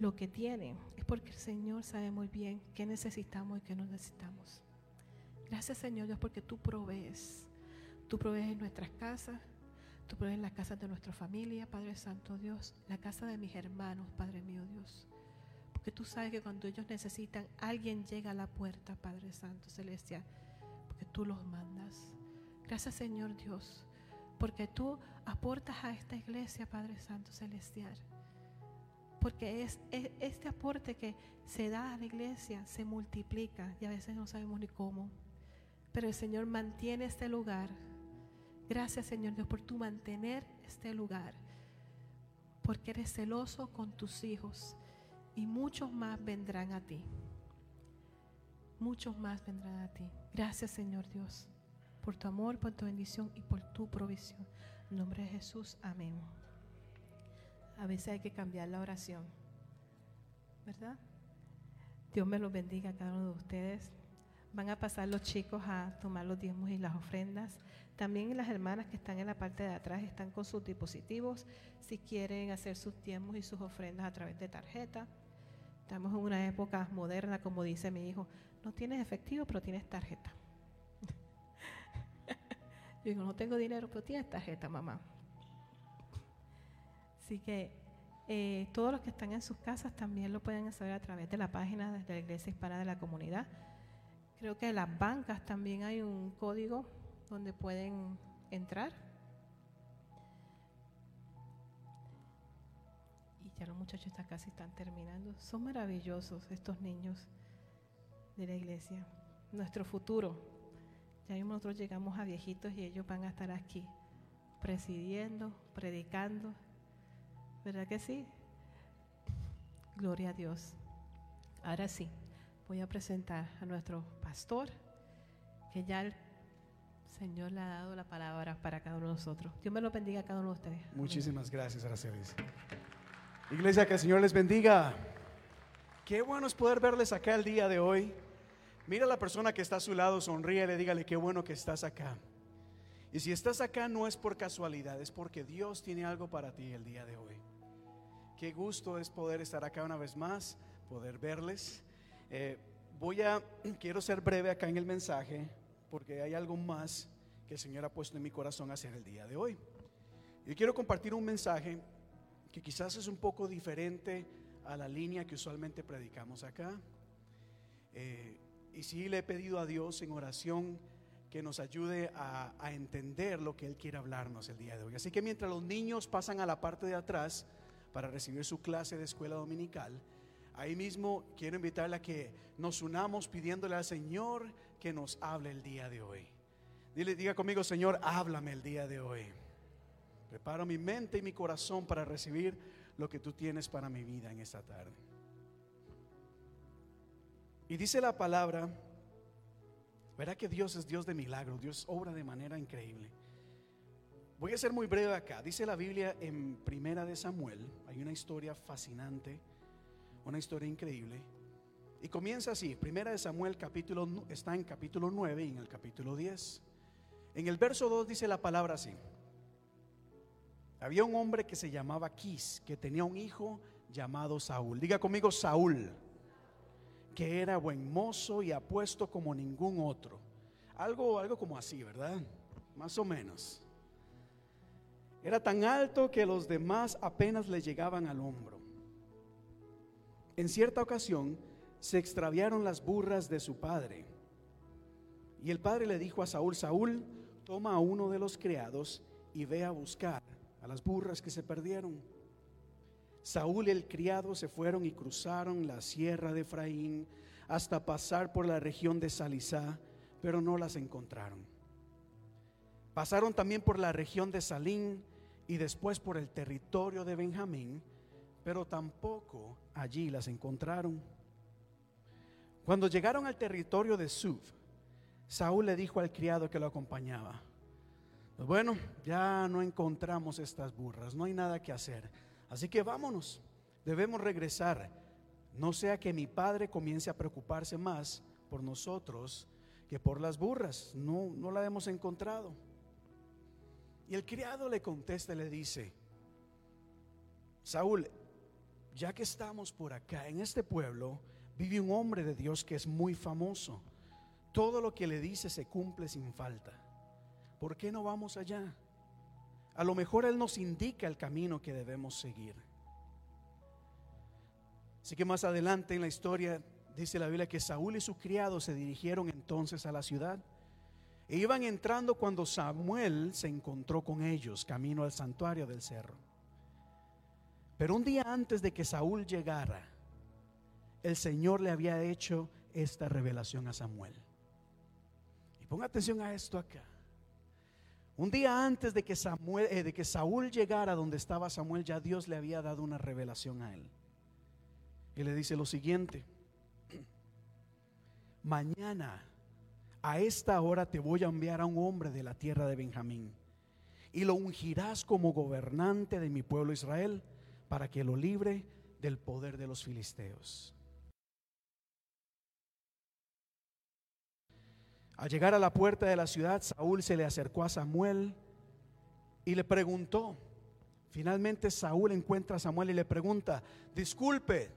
Speaker 1: lo que tienen. Es porque el Señor sabe muy bien qué necesitamos y qué no necesitamos. Gracias Señor Dios porque tú provees. Tú provees en nuestras casas, tú provees en las casas de nuestra familia, Padre Santo Dios, la casa de mis hermanos, Padre mío Dios. Porque tú sabes que cuando ellos necesitan, alguien llega a la puerta, Padre Santo Celestial, porque tú los mandas. Gracias Señor Dios porque tú aportas a esta iglesia, Padre Santo Celestial. Porque es, este aporte que se da a la iglesia se multiplica y a veces no sabemos ni cómo. Pero el Señor mantiene este lugar. Gracias Señor Dios por tu mantener este lugar. Porque eres celoso con tus hijos y muchos más vendrán a ti. Muchos más vendrán a ti. Gracias Señor Dios por tu amor, por tu bendición y por tu provisión. En nombre de Jesús, amén. A veces hay que cambiar la oración, ¿verdad? Dios me los bendiga a cada uno de ustedes. Van a pasar los chicos a tomar los diezmos y las ofrendas. También las hermanas que están en la parte de atrás están con sus dispositivos si quieren hacer sus diezmos y sus ofrendas a través de tarjeta. Estamos en una época moderna, como dice mi hijo. No tienes efectivo, pero tienes tarjeta. Yo digo, no tengo dinero, pero tienes tarjeta, mamá. Así que eh, todos los que están en sus casas también lo pueden hacer a través de la página de la Iglesia Hispana de la Comunidad. Creo que en las bancas también hay un código donde pueden entrar. Ya los muchachos casi están terminando. Son maravillosos estos niños de la iglesia. Nuestro futuro. Ya nosotros llegamos a viejitos y ellos van a estar aquí, presidiendo, predicando. ¿Verdad que sí? Gloria a Dios. Ahora sí, voy a presentar a nuestro pastor, que ya el Señor le ha dado la palabra para cada uno de nosotros. Dios me lo bendiga a cada uno de ustedes.
Speaker 4: Muchísimas gracias, Aracelis. Iglesia, que el Señor les bendiga. Qué bueno es poder verles acá el día de hoy. Mira a la persona que está a su lado, sonríe, dígale qué bueno que estás acá. Y si estás acá no es por casualidad, es porque Dios tiene algo para ti el día de hoy. Qué gusto es poder estar acá una vez más, poder verles. Eh, voy a, quiero ser breve acá en el mensaje, porque hay algo más que el Señor ha puesto en mi corazón hacer el día de hoy. Yo quiero compartir un mensaje que quizás es un poco diferente a la línea que usualmente predicamos acá. Eh, y sí le he pedido a Dios en oración que nos ayude a, entender lo que Él quiere hablarnos el día de hoy. Así que mientras los niños pasan a la parte de atrás para recibir su clase de escuela dominical, ahí mismo quiero invitarle a que nos unamos pidiéndole al Señor que nos hable el día de hoy. Dile, diga conmigo, Señor, háblame el día de hoy. Preparo mi mente y mi corazón para recibir lo que tú tienes para mi vida en esta tarde. Y dice la palabra, verá que Dios es Dios de milagros, Dios obra de manera increíble. Voy a ser muy breve acá. Dice la Biblia en Primera de Samuel, hay una historia fascinante, una historia increíble. Y comienza así, Primera de Samuel está en capítulo 9 y en el capítulo 10. En el verso 2 dice la palabra así. Había un hombre que se llamaba Quis, que tenía un hijo llamado Saúl. Diga conmigo Saúl, que era buen mozo y apuesto como ningún otro. Algo, algo como así, ¿verdad? Más o menos. Era tan alto que los demás apenas le llegaban al hombro. En cierta ocasión se extraviaron las burras de su padre. Y el padre le dijo a Saúl, Saúl, toma a uno de los criados y ve a buscar a las burras que se perdieron. Saúl y el criado se fueron y cruzaron la sierra de Efraín hasta pasar por la región de Salisá, pero no las encontraron. Pasaron también por la región de Salín y después por el territorio de Benjamín, pero tampoco allí las encontraron. Cuando llegaron al territorio de Suf, Saúl le dijo al criado que lo acompañaba, pues bueno, ya no encontramos estas burras, no hay nada que hacer. Así que vámonos, debemos regresar. No sea que mi padre comience a preocuparse más por nosotros que por las burras. No, no la hemos encontrado. Y el criado le contesta y le dice, Saúl, ya que estamos por acá, en este pueblo, vive un hombre de Dios que es muy famoso. Todo lo que le dice se cumple sin falta. ¿Por qué no vamos allá? A lo mejor Él nos indica el camino que debemos seguir. Así que más adelante en la historia dice la Biblia que Saúl y su criado se dirigieron entonces a la ciudad. E iban entrando cuando Samuel se encontró con ellos camino al santuario del cerro. Pero un día antes de que Saúl llegara, el Señor le había hecho esta revelación a Samuel. Y ponga atención a esto acá. Un día antes de que, Samuel, eh, de que Saúl llegara donde estaba Samuel, ya Dios le había dado una revelación a él. Y le dice lo siguiente, mañana a esta hora te voy a enviar a un hombre de la tierra de Benjamín y lo ungirás como gobernante de mi pueblo Israel para que lo libre del poder de los filisteos. Al llegar a la puerta de la ciudad, Saúl se le acercó a Samuel y le preguntó. Finalmente Saúl encuentra a Samuel y le pregunta, disculpe,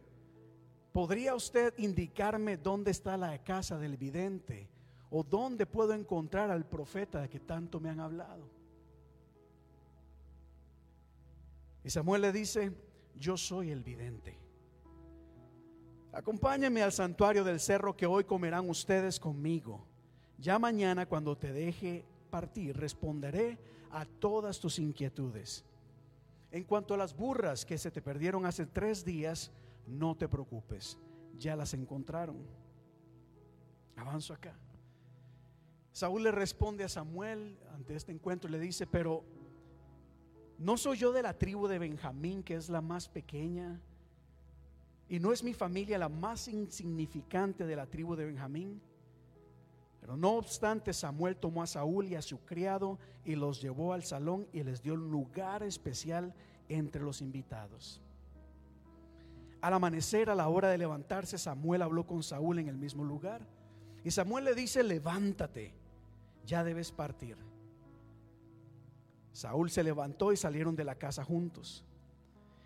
Speaker 4: ¿podría usted indicarme dónde está la casa del vidente? ¿O dónde puedo encontrar al profeta de que tanto me han hablado? Y Samuel le dice, yo soy el vidente. Acompáñenme al santuario del cerro que hoy comerán ustedes conmigo. Ya mañana cuando te deje partir, responderé a todas tus inquietudes. En cuanto a las burras que se te perdieron hace tres días, no te preocupes, ya las encontraron. Avanzo acá. Saúl le responde a Samuel ante este encuentro le dice, pero ¿no soy yo de la tribu de Benjamín, que es la más pequeña? ¿Y no es mi familia la más insignificante de la tribu de Benjamín? Pero no obstante, Samuel tomó a Saúl y a su criado y los llevó al salón y les dio un lugar especial entre los invitados. Al amanecer, a la hora de levantarse, Samuel habló con Saúl en el mismo lugar. Y Samuel le dice, levántate, ya debes partir. Saúl se levantó y salieron de la casa juntos.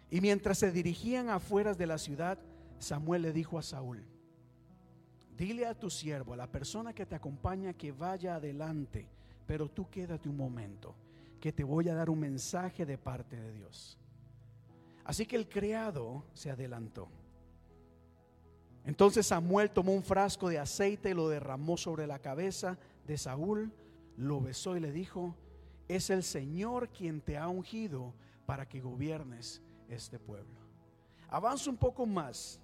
Speaker 4: Y mientras se dirigían afuera de la ciudad, Samuel le dijo a Saúl, Dile a tu siervo, a la persona que te acompaña, que vaya adelante pero tú quédate un momento, que te voy a dar un mensaje de parte de Dios. Así que el criado se adelantó. Entonces Samuel tomó un frasco de aceite y lo derramó sobre la cabeza de Saúl, lo besó y le dijo, es el Señor quien te ha ungido para que gobiernes este pueblo. Avanza un poco más.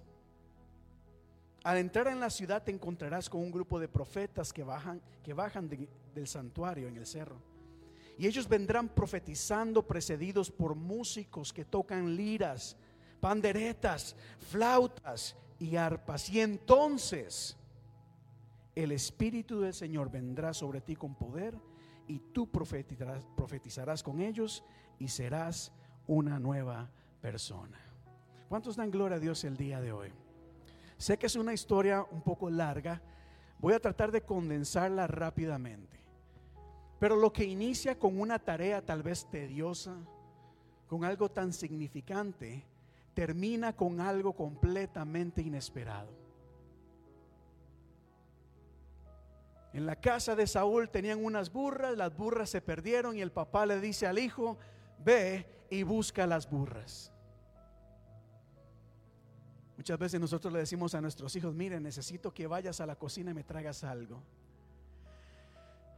Speaker 4: Al entrar en la ciudad te encontrarás con un grupo de profetas que bajan, que bajan del santuario en el cerro. Y ellos vendrán profetizando precedidos por músicos que tocan liras, panderetas, flautas y arpas. Y entonces el Espíritu del Señor vendrá sobre ti con poder y tú profetizarás, profetizarás con ellos y serás una nueva persona. ¿Cuántos dan gloria a Dios el día de hoy? Sé que es una historia un poco larga. Voy a tratar de condensarla rápidamente. Pero lo que inicia con una tarea tal vez tediosa, con algo tan significante, termina con algo completamente inesperado. En la casa de Saúl tenían unas burras, las burras se perdieron y el papá le dice al hijo, ve y busca las burras. Muchas veces nosotros le decimos a nuestros hijos, miren, necesito que vayas a la cocina y me traigas algo.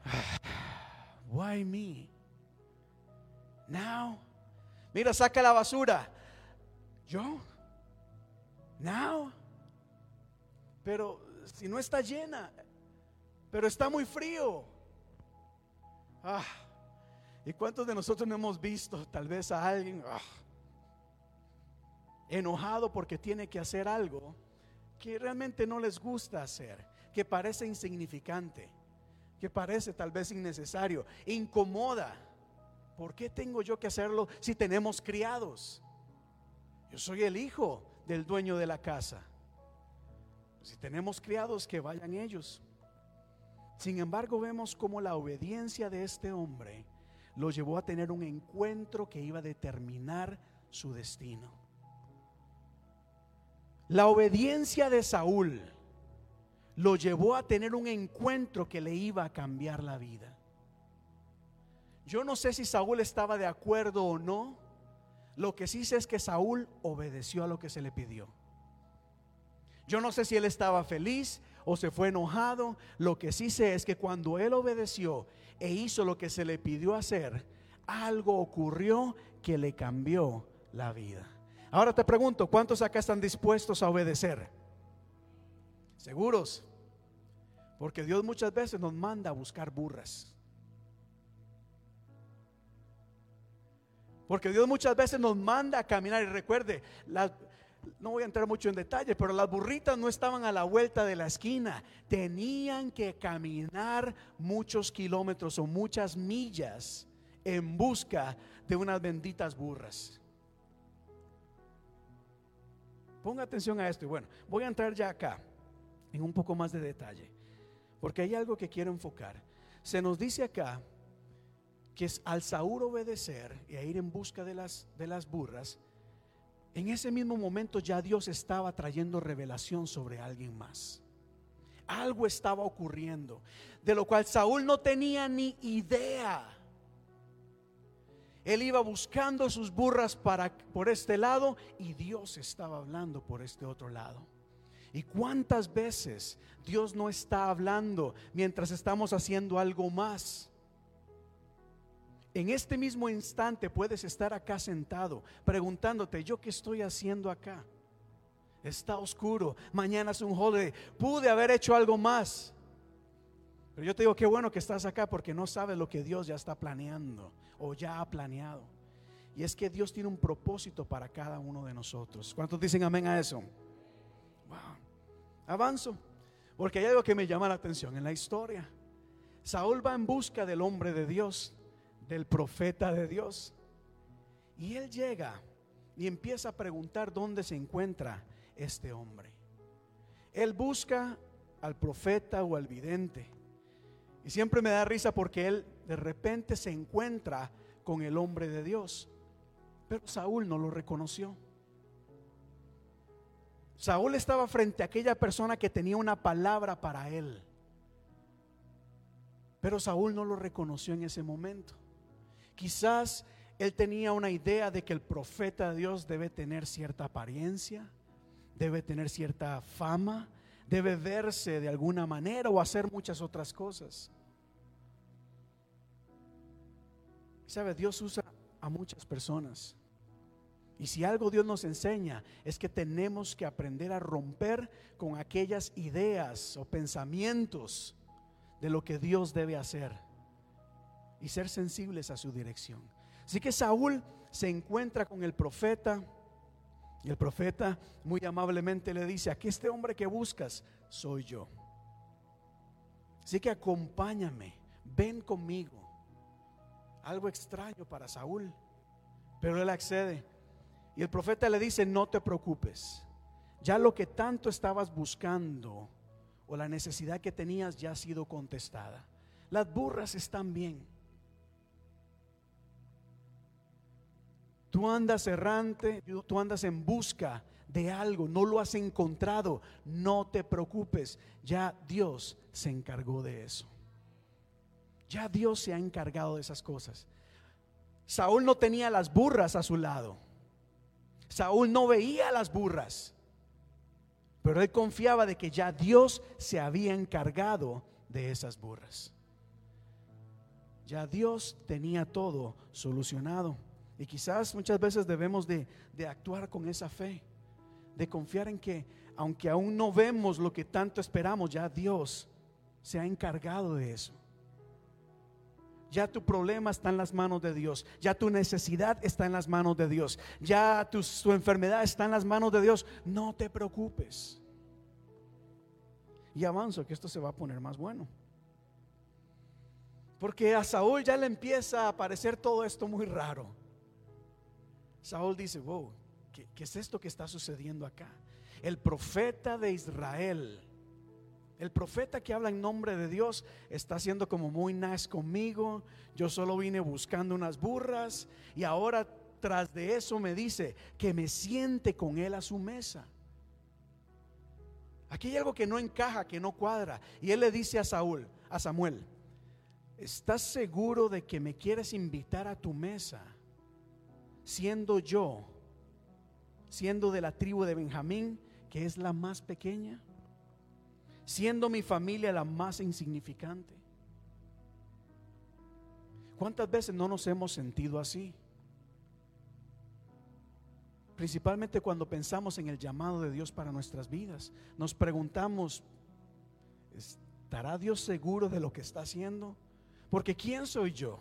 Speaker 4: Why me? Now. Mira, saca la basura. ¿Yo? Now. Pero si no está llena, pero está muy frío. Ah. ¿Y cuántos de nosotros no hemos visto tal vez a alguien ah, enojado porque tiene que hacer algo que realmente no les gusta hacer, que parece insignificante, que parece tal vez innecesario, incomoda? ¿Por qué tengo yo que hacerlo si tenemos criados? Yo soy el hijo del dueño de la casa. Si tenemos criados, que vayan ellos. Sin embargo, vemos como la obediencia de este hombre lo llevó a tener un encuentro que iba a determinar su destino. La obediencia de Saúl lo llevó a tener un encuentro que le iba a cambiar la vida. Yo no sé si Saúl estaba de acuerdo o no, lo que sí sé es que Saúl obedeció a lo que se le pidió. Yo no sé si él estaba feliz o se fue enojado. Lo que sí sé es que cuando él obedeció e hizo lo que se le pidió hacer, algo ocurrió que le cambió la vida. Ahora te pregunto, ¿cuántos acá están dispuestos a obedecer? ¿Seguros? Porque Dios muchas veces nos manda a buscar burras. Porque Dios muchas veces nos manda a caminar. Y recuerde, no voy a entrar mucho en detalle, pero las burritas no estaban a la vuelta de la esquina. Tenían que caminar muchos kilómetros o muchas millas en busca de unas benditas burras. Ponga atención a esto. Y bueno, voy a entrar ya acá en un poco más de detalle. Porque hay algo que quiero enfocar. Se nos dice acá que es al Saúl obedecer y a ir en busca de las, de las burras, en ese mismo momento ya Dios estaba trayendo revelación sobre alguien más. Algo estaba ocurriendo, de lo cual Saúl no tenía ni idea. Él iba buscando sus burras para, por este lado y Dios estaba hablando por este otro lado. ¿Y cuántas veces Dios no está hablando mientras estamos haciendo algo más? En este mismo instante puedes estar acá sentado preguntándote, ¿yo qué estoy haciendo acá? Está oscuro, mañana es un holiday, pude haber hecho algo más. Pero yo te digo, qué bueno que estás acá porque no sabes lo que Dios ya está planeando o ya ha planeado. Y es que Dios tiene un propósito para cada uno de nosotros. ¿Cuántos dicen amén a eso? Wow. Avanzo, porque hay algo que me llama la atención en la historia. Saúl va en busca del hombre de Dios del profeta de Dios. Y él llega y empieza a preguntar dónde se encuentra este hombre. Él busca al profeta o al vidente. Y siempre me da risa porque él de repente se encuentra con el hombre de Dios. Pero Saúl no lo reconoció. Saúl estaba frente a aquella persona que tenía una palabra para él. Pero Saúl no lo reconoció en ese momento. Quizás él tenía una idea de que el profeta de Dios debe tener cierta apariencia, debe tener cierta fama, debe verse de alguna manera o hacer muchas otras cosas. ¿Sabe? Dios usa a muchas personas. Y si algo Dios nos enseña es que tenemos que aprender a romper con aquellas ideas o pensamientos de lo que Dios debe hacer y ser sensibles a su dirección. Así que Saúl se encuentra con el profeta y el profeta muy amablemente le dice, aquí este hombre que buscas soy yo. Así que acompáñame, ven conmigo. Algo extraño para Saúl, pero él accede. Y el profeta le dice, no te preocupes, ya lo que tanto estabas buscando o la necesidad que tenías ya ha sido contestada. Las burras están bien. Tú andas errante, tú andas en busca de algo, no lo has encontrado, no te preocupes, ya Dios se encargó de eso. Ya Dios se ha encargado de esas cosas. Saúl no tenía las burras a su lado. Saúl no veía las burras. Pero él confiaba de que ya Dios se había encargado de esas burras. Ya Dios tenía todo solucionado. Y quizás muchas veces debemos de, de, actuar con esa fe, de confiar en que aunque aún no vemos lo que tanto esperamos, ya Dios se ha encargado de eso. Ya tu problema está en las manos de Dios. Ya tu necesidad está en las manos de Dios. Ya tu, enfermedad está en las manos de Dios. No te preocupes. Y avanzo que esto se va a poner más bueno. Porque a Saúl ya le empieza a parecer todo esto muy raro. Saúl dice, wow, ¿qué, ¿qué, es esto que está sucediendo acá? El profeta de Israel el profeta que habla en nombre de Dios está siendo como muy nice conmigo. Yo solo vine buscando unas burras y ahora tras de eso me dice que me siente con él a su mesa. Aquí hay algo que no encaja, que no cuadra. Y él le dice a Saúl, a Samuel, ¿estás seguro de que me quieres invitar a tu mesa? Siendo yo, siendo de la tribu de Benjamín, que es la más pequeña siendo mi familia la más insignificante. ¿Cuántas veces no nos hemos sentido así? Principalmente cuando pensamos en el llamado de Dios para nuestras vidas. Nos preguntamos, ¿estará Dios seguro de lo que está haciendo? Porque ¿quién soy yo?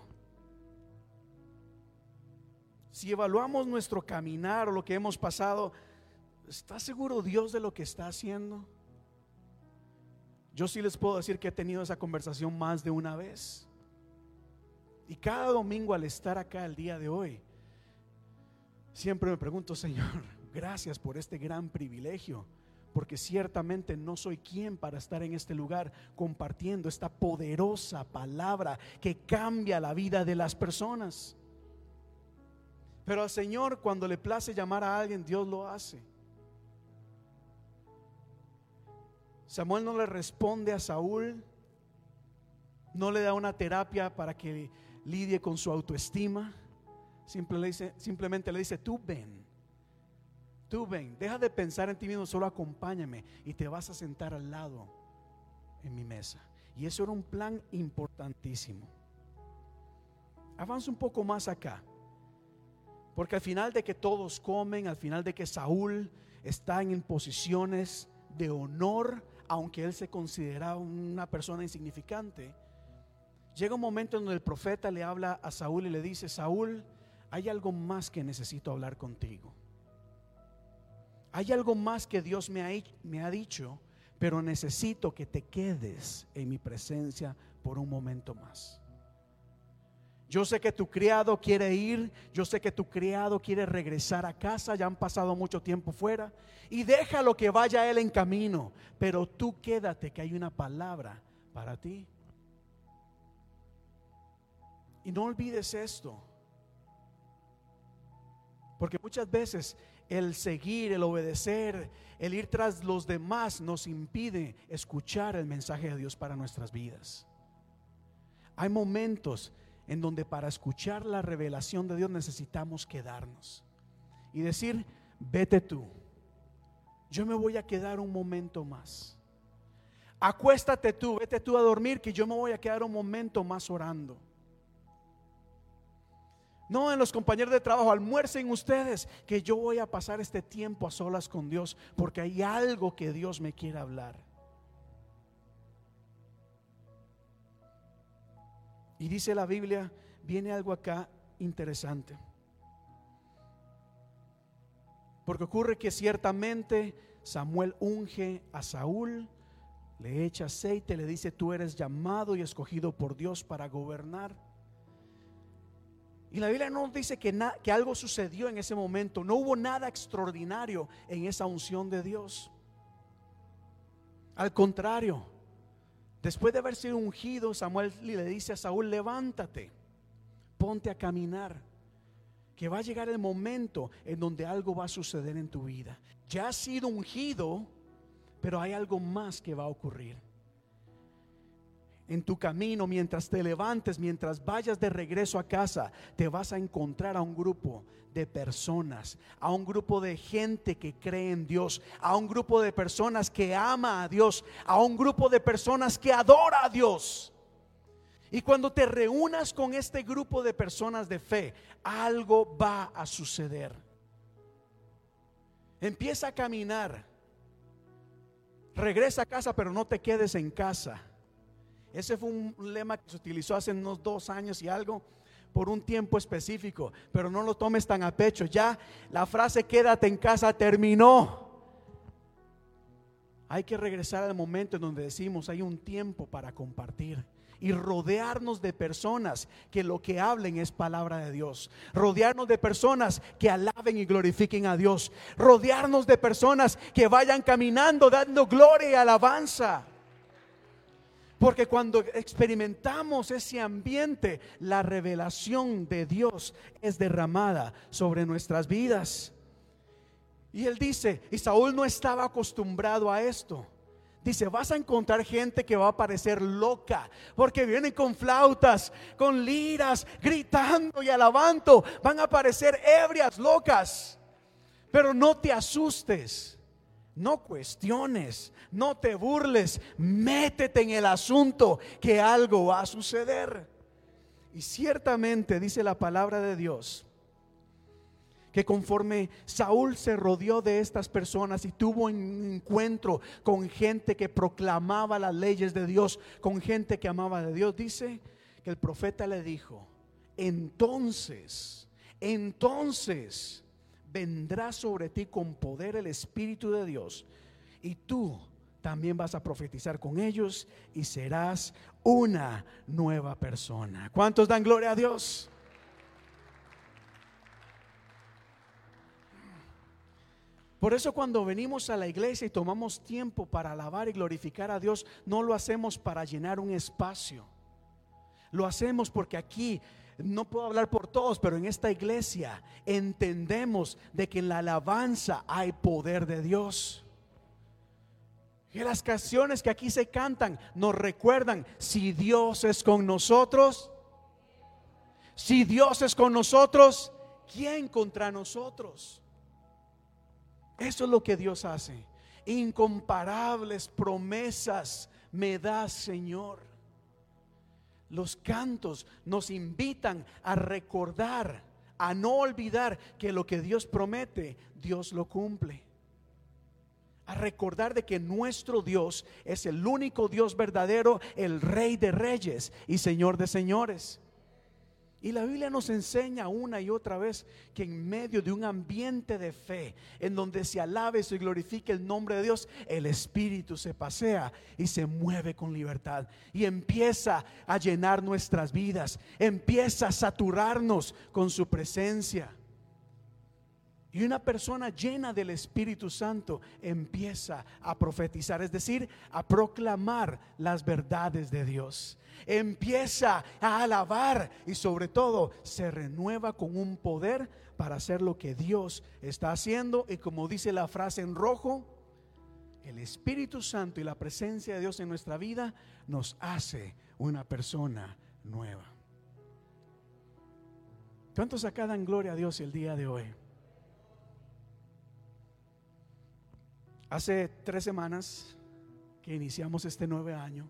Speaker 4: Si evaluamos nuestro caminar o lo que hemos pasado, ¿está seguro Dios de lo que está haciendo? Yo sí les puedo decir que he tenido esa conversación más de una vez. Y cada domingo al estar acá el día de hoy, siempre me pregunto, Señor, gracias por este gran privilegio, porque ciertamente no soy quien para estar en este lugar compartiendo esta poderosa palabra que cambia la vida de las personas. Pero al Señor cuando le place llamar a alguien, Dios lo hace. Samuel no le responde a Saúl, no le da una terapia para que lidie con su autoestima. simplemente le dice, tú ven, tú ven, deja de pensar en ti mismo, solo acompáñame y te vas a sentar al lado en mi mesa. Y eso era un plan importantísimo. Avanza un poco más acá. Porque al final de que todos comen, al final de que Saúl está en posiciones de honor, aunque él se consideraba una persona insignificante, llega un momento en donde el profeta le habla a Saúl y le dice, Saúl, hay algo más que necesito hablar contigo. Hay algo más que Dios me ha, me ha dicho, pero necesito que te quedes en mi presencia por un momento más. Yo sé que tu criado quiere ir, yo sé que tu criado quiere regresar a casa, ya han pasado mucho tiempo fuera, y déjalo que vaya él en camino, pero tú quédate que hay una palabra para ti. Y no olvides esto, porque muchas veces el seguir, el obedecer, el ir tras los demás nos impide escuchar el mensaje de Dios para nuestras vidas. Hay momentos en donde para escuchar la revelación de Dios necesitamos quedarnos y decir, vete tú, yo me voy a quedar un momento más. Acuéstate tú, vete tú a dormir, que yo me voy a quedar un momento más orando. No en los compañeros de trabajo, almuercen ustedes, que yo voy a pasar este tiempo a solas con Dios, porque hay algo que Dios me quiere hablar. Y dice la Biblia, viene algo acá interesante. Porque ocurre que ciertamente Samuel unge a Saúl, le echa aceite, le dice, tú eres llamado y escogido por Dios para gobernar. Y la Biblia no dice que, que algo sucedió en ese momento, no hubo nada extraordinario en esa unción de Dios. Al contrario, después de haber sido ungido, Samuel le dice a Saúl, levántate, ponte a caminar, que va a llegar el momento en donde algo va a suceder en tu vida. Ya has sido ungido, pero hay algo más que va a ocurrir en tu camino, mientras te levantes, mientras vayas de regreso a casa, te vas a encontrar a un grupo de personas, a un grupo de gente que cree en Dios, a un grupo de personas que ama a Dios, a un grupo de personas que adora a Dios. Y cuando te reúnas con este grupo de personas de fe, algo va a suceder. Empieza a caminar. Regresa a casa, pero no te quedes en casa ese fue un lema que se utilizó hace unos dos años y algo por un tiempo específico, pero no lo tomes tan a pecho. Ya la frase quédate en casa terminó. Hay que regresar al momento en donde decimos hay un tiempo para compartir y rodearnos de personas que lo que hablen es palabra de Dios. Rodearnos de personas que alaben y glorifiquen a Dios. Rodearnos de personas que vayan caminando dando gloria y alabanza. Porque cuando experimentamos ese ambiente, la revelación de Dios es derramada sobre nuestras vidas. Y él dice, y Saúl no estaba acostumbrado a esto. Dice, vas a encontrar gente que va a parecer loca, porque vienen con flautas, con liras, gritando y alabando. Van a parecer ebrias, locas. Pero no te asustes, no cuestiones, no te burles, métete en el asunto que algo va a suceder. Y ciertamente dice la palabra de Dios que conforme Saúl se rodeó de estas personas y tuvo un encuentro con gente que proclamaba las leyes de Dios, con gente que amaba de Dios, dice que el profeta le dijo, entonces, entonces vendrá sobre ti con poder el Espíritu de Dios y tú también vas a profetizar con ellos y serás una nueva persona. ¿Cuántos dan gloria a Dios? Por eso cuando venimos a la iglesia y tomamos tiempo para alabar y glorificar a Dios, no lo hacemos para llenar un espacio. Lo hacemos porque aquí no puedo hablar por todos, pero en esta iglesia entendemos de que en la alabanza hay poder de Dios. Que las canciones que aquí se cantan nos recuerdan, si Dios es con nosotros, si Dios es con nosotros, ¿quién contra nosotros? Eso es lo que Dios hace. Incomparables promesas me da Señor. Los cantos nos invitan a recordar, a no olvidar que lo que Dios promete, Dios lo cumple a recordar de que nuestro Dios es el único Dios verdadero, el Rey de Reyes y Señor de Señores. Y la Biblia nos enseña una y otra vez que en medio de un ambiente de fe, en donde se alabe y se glorifique el nombre de Dios, el Espíritu se pasea y se mueve con libertad y empieza a llenar nuestras vidas, empieza a saturarnos con su presencia. Y una persona llena del Espíritu Santo empieza a profetizar, es decir, a proclamar las verdades de Dios. Empieza a alabar y sobre todo se renueva con un poder para hacer lo que Dios está haciendo. Y como dice la frase en rojo, el Espíritu Santo y la presencia de Dios en nuestra vida nos hace una persona nueva. ¿Cuántos acá dan gloria a Dios el día de hoy? Hace tres semanas que iniciamos este nuevo año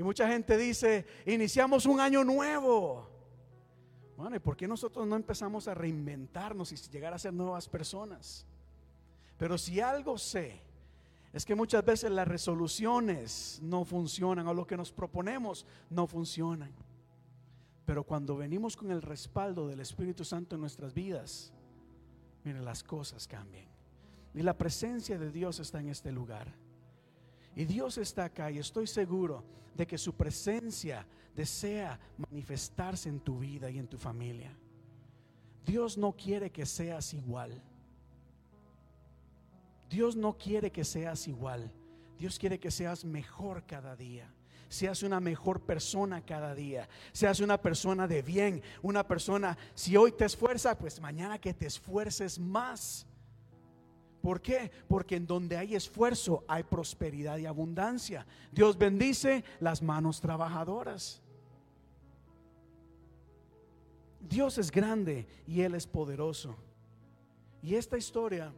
Speaker 4: y mucha gente dice, iniciamos un año nuevo. Bueno, ¿y por qué nosotros no empezamos a reinventarnos y llegar a ser nuevas personas? Pero si algo sé, es que muchas veces las resoluciones no funcionan o lo que nos proponemos no funcionan. Pero cuando venimos con el respaldo del Espíritu Santo en nuestras vidas, miren, las cosas cambian. Y la presencia de Dios está en este lugar. Y Dios está acá y estoy seguro de que su presencia desea manifestarse en tu vida y en tu familia. Dios no quiere que seas igual. Dios no quiere que seas igual. Dios quiere que seas mejor cada día. Seas una mejor persona cada día. Seas una persona de bien. Una persona, si hoy te esfuerzas, pues mañana que te esfuerces más. ¿Por qué? Porque en donde hay esfuerzo hay prosperidad y abundancia. Dios bendice las manos trabajadoras. Dios es grande y Él es poderoso. Y esta historia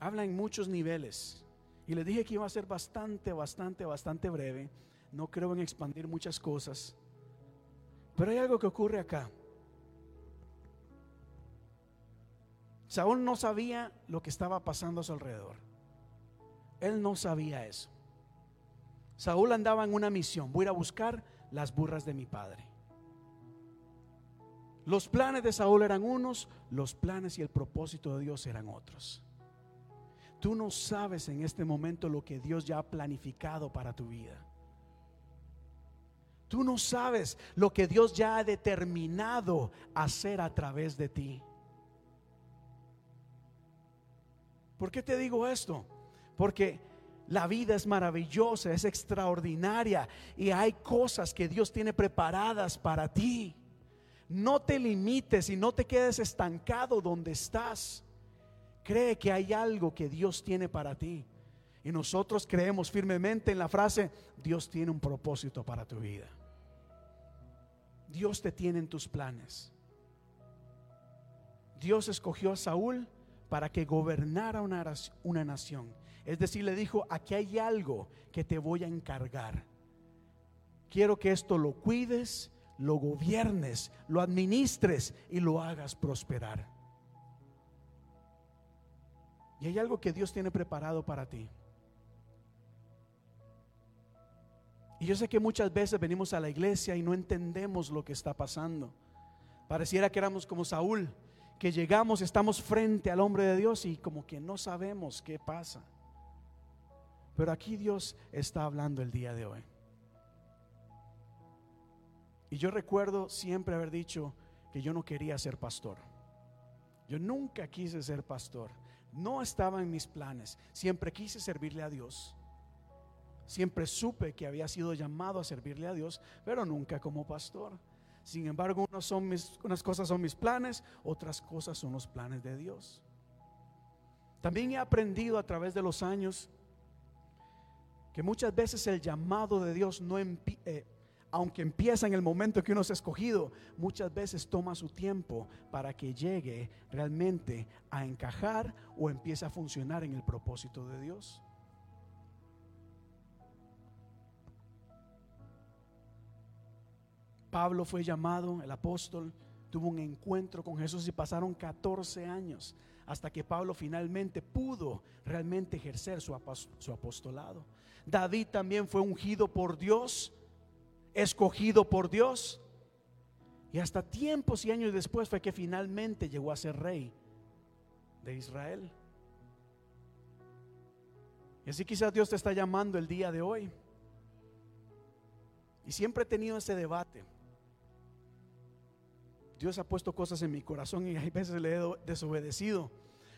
Speaker 4: habla en muchos niveles. Y le dije que iba a ser bastante, bastante, bastante breve. No creo en expandir muchas cosas. Pero hay algo que ocurre acá. Saúl no sabía lo que estaba pasando a su alrededor. Él no sabía eso. Saúl andaba en una misión. Voy a ir a buscar las burras de mi padre. Los planes de Saúl eran unos, los planes y el propósito de Dios eran otros. Tú no sabes en este momento lo que Dios ya ha planificado para tu vida. Tú no sabes lo que Dios ya ha determinado hacer a través de ti. ¿Por qué te digo esto? Porque la vida es maravillosa, es extraordinaria y hay cosas que Dios tiene preparadas para ti. No te limites y no te quedes estancado donde estás. Cree que hay algo que Dios tiene para ti. Y nosotros creemos firmemente en la frase, Dios tiene un propósito para tu vida. Dios te tiene en tus planes. Dios escogió a Saúl para que gobernara una, una nación. Es decir, le dijo, aquí hay algo que te voy a encargar. Quiero que esto lo cuides, lo gobiernes, lo administres y lo hagas prosperar. Y hay algo que Dios tiene preparado para ti. Y yo sé que muchas veces venimos a la iglesia y no entendemos lo que está pasando. Pareciera que éramos como Saúl, que llegamos, estamos frente al hombre de Dios y como que no sabemos qué pasa. Pero aquí Dios está hablando el día de hoy. Y yo recuerdo siempre haber dicho que yo no quería ser pastor. Yo nunca quise ser pastor. No estaba en mis planes. Siempre quise servirle a Dios. Siempre supe que había sido llamado a servirle a Dios, pero nunca como pastor. Sin embargo, unas, son unas cosas son mis planes, otras cosas son los planes de Dios. También he aprendido a través de los años que muchas veces el llamado de Dios no eh, aunque empieza en el momento que uno es escogido, muchas veces toma su tiempo para que llegue realmente a encajar o empiece a funcionar en el propósito de Dios. Pablo fue llamado, el apóstol, tuvo un encuentro con Jesús y pasaron 14 años hasta que Pablo finalmente pudo realmente ejercer su, apostolado. David también fue ungido por Dios escogido por Dios. Y hasta tiempos y años después fue que finalmente llegó a ser rey de Israel. Y así quizás Dios te está llamando el día de hoy. Y siempre he tenido ese debate. Dios ha puesto cosas en mi corazón y hay veces le he desobedecido.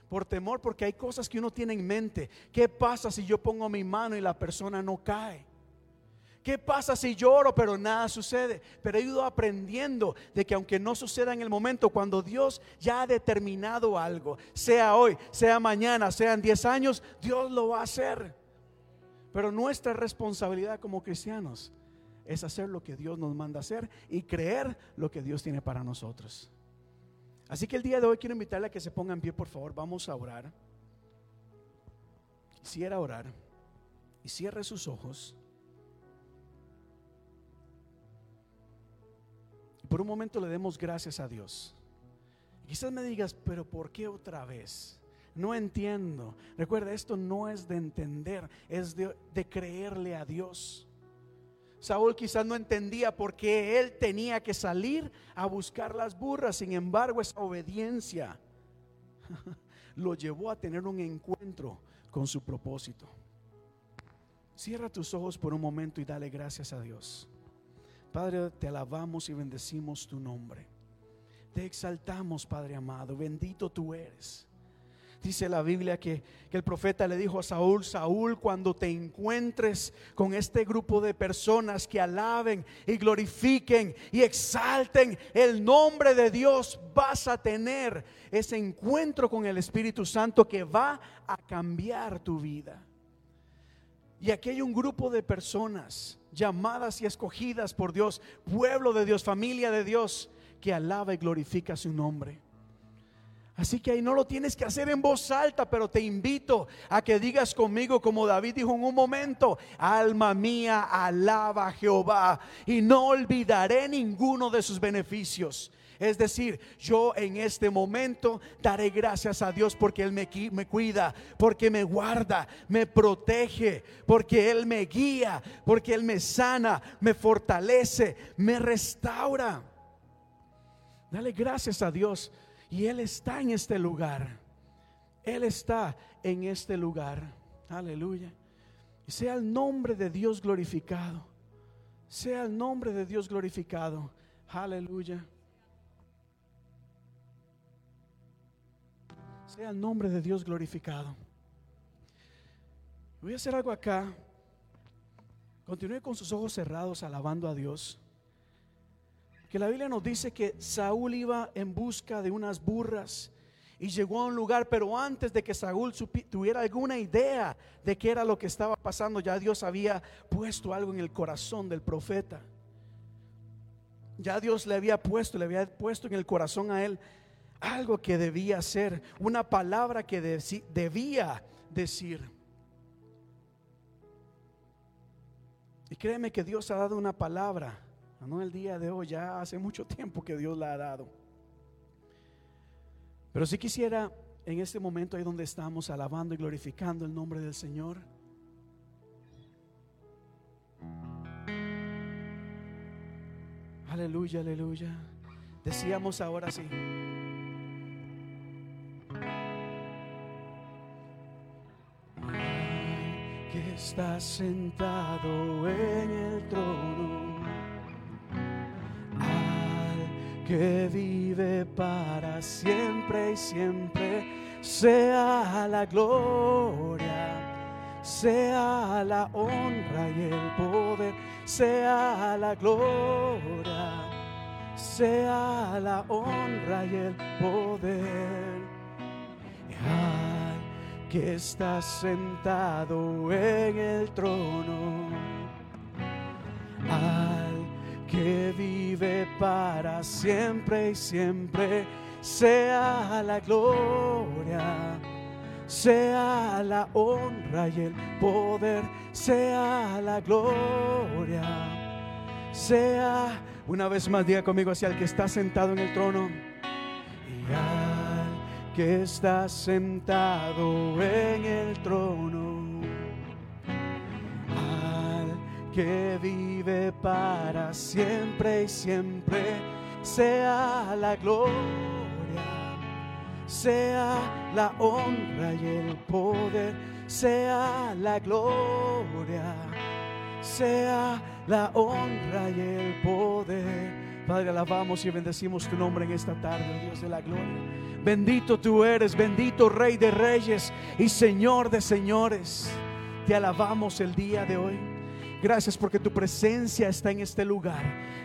Speaker 4: Por temor, porque hay cosas que uno tiene en mente. ¿Qué pasa si yo pongo mi mano y la persona no cae? ¿Qué pasa si lloro pero nada sucede? Pero he ido aprendiendo de que aunque no suceda en el momento, cuando Dios ya ha determinado algo, sea hoy, sea mañana, sean 10 años, Dios lo va a hacer. Pero nuestra responsabilidad como cristianos es hacer lo que Dios nos manda hacer y creer lo que Dios tiene para nosotros. Así que el día de hoy quiero invitarle a que se ponga en pie, por favor. Vamos a orar. Quisiera orar y cierre sus ojos. Y por un momento le demos gracias a Dios. Quizás me digas, pero ¿por qué otra vez? No entiendo. Recuerda, esto no es de entender, es de creerle a Dios. Saúl quizás no entendía por qué él tenía que salir a buscar las burras. Sin embargo, esa obediencia lo llevó a tener un encuentro con su propósito. Cierra tus ojos por un momento y dale gracias a Dios. Padre, te alabamos y bendecimos tu nombre. Te exaltamos, Padre amado. Bendito tú eres. Dice la Biblia que, que, el profeta le dijo a Saúl, Saúl, cuando te encuentres con este grupo de personas que alaben y glorifiquen y exalten el nombre de Dios, vas a tener ese encuentro con el Espíritu Santo que va a cambiar tu vida. Y aquí hay un grupo de personas llamadas y escogidas por Dios, pueblo de Dios, familia de Dios, que alaba y glorifica su nombre. Así que ahí no lo tienes que hacer en voz alta, pero te invito a que digas conmigo como David dijo en un momento, alma mía, alaba a Jehová y no olvidaré ninguno de sus beneficios. Es decir, yo en este momento daré gracias a Dios porque Él me, me, cuida, porque me guarda, me protege, porque Él me guía, porque Él me sana, me fortalece, me restaura. Dale gracias a Dios. Y Él está en este lugar. Él está en este lugar. Aleluya. Y sea el nombre de Dios glorificado. Sea el nombre de Dios glorificado. Aleluya. Sea el nombre de Dios glorificado. Voy a hacer algo acá. Continúe con sus ojos cerrados alabando a Dios que la Biblia nos dice que Saúl iba en busca de unas burras y llegó a un lugar, pero antes de que Saúl tuviera alguna idea de qué era lo que estaba pasando, ya Dios había puesto algo en el corazón del profeta. Ya Dios le había puesto, le había puesto en el corazón a él algo que debía hacer, una palabra que debía decir. Y créeme que Dios ha dado una palabra no el día de hoy, ya hace mucho tiempo que Dios la ha dado. Pero si quisiera en este momento ahí donde estamos alabando y glorificando el nombre del Señor. Aleluya, aleluya. Decíamos ahora sí. que está sentado en el trono que vive para siempre y siempre, sea la gloria, sea la honra y el poder, sea la gloria, sea la honra y el poder. Al que está sentado en el trono, que vive para siempre y siempre, sea la gloria, sea la honra y el poder, sea la gloria, sea, una vez más diga conmigo hacia el que está sentado en el trono y al que está sentado en el trono que vive para siempre y siempre, sea la gloria, sea la honra y el poder, sea la gloria, sea la honra y el poder. Padre, alabamos y bendecimos tu nombre en esta tarde, Dios de la gloria. Bendito tú eres, bendito Rey de Reyes y Señor de Señores. Te alabamos el día de hoy. Gracias porque tu presencia está en este lugar.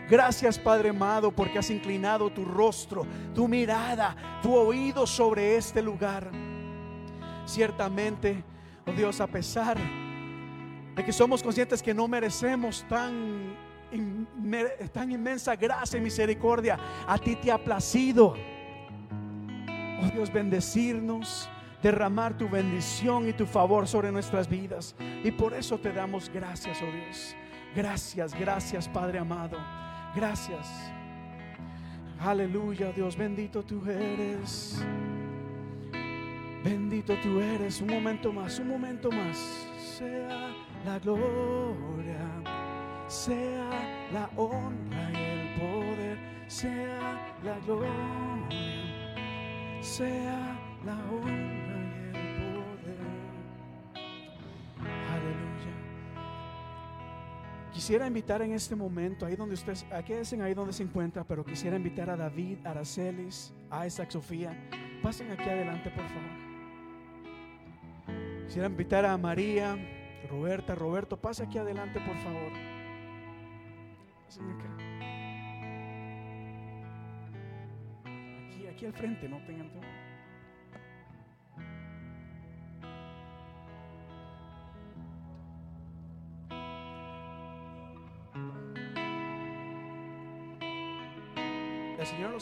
Speaker 4: Gracias Padre amado porque has inclinado tu rostro, tu mirada, tu oído sobre este lugar. Ciertamente, oh Dios, a pesar de que somos conscientes que no merecemos tan tan inmensa gracia y misericordia a ti te ha placido. Oh Dios, bendecirnos, derramar tu bendición y tu favor sobre nuestras vidas. Y por eso te damos gracias, oh Dios. Gracias, gracias Padre amado. Gracias. Aleluya, Dios, bendito tú eres. Bendito tú eres. Un momento más, un momento más. Sea la gloria, sea la honra y el poder, sea la gloria, sea la honra Quisiera invitar en este momento, ahí donde ustedes, aquí dicen ahí donde se encuentra, pero quisiera invitar a David, Aracelis, a Isaac, Sofía. Pasen aquí adelante, por favor. Quisiera invitar a María, Roberta, Roberto, pasa aquí adelante, por favor. Aquí, aquí al frente, no tengan todo.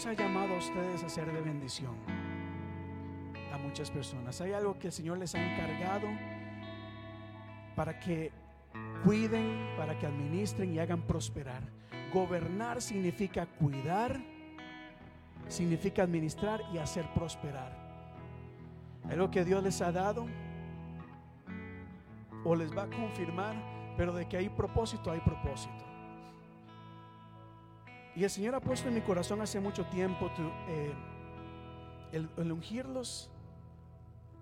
Speaker 4: Ha llamado a ustedes a ser de bendición muchas personas. Hay algo que el Señor les ha encargado para que cuiden, para que administren y hagan prosperar. Gobernar significa cuidar, significa administrar y hacer prosperar. Algo que Dios les ha dado o les va a confirmar, pero de que hay propósito, hay propósito. Y el Señor ha puesto en mi corazón hace mucho tiempo eh, el ungirlos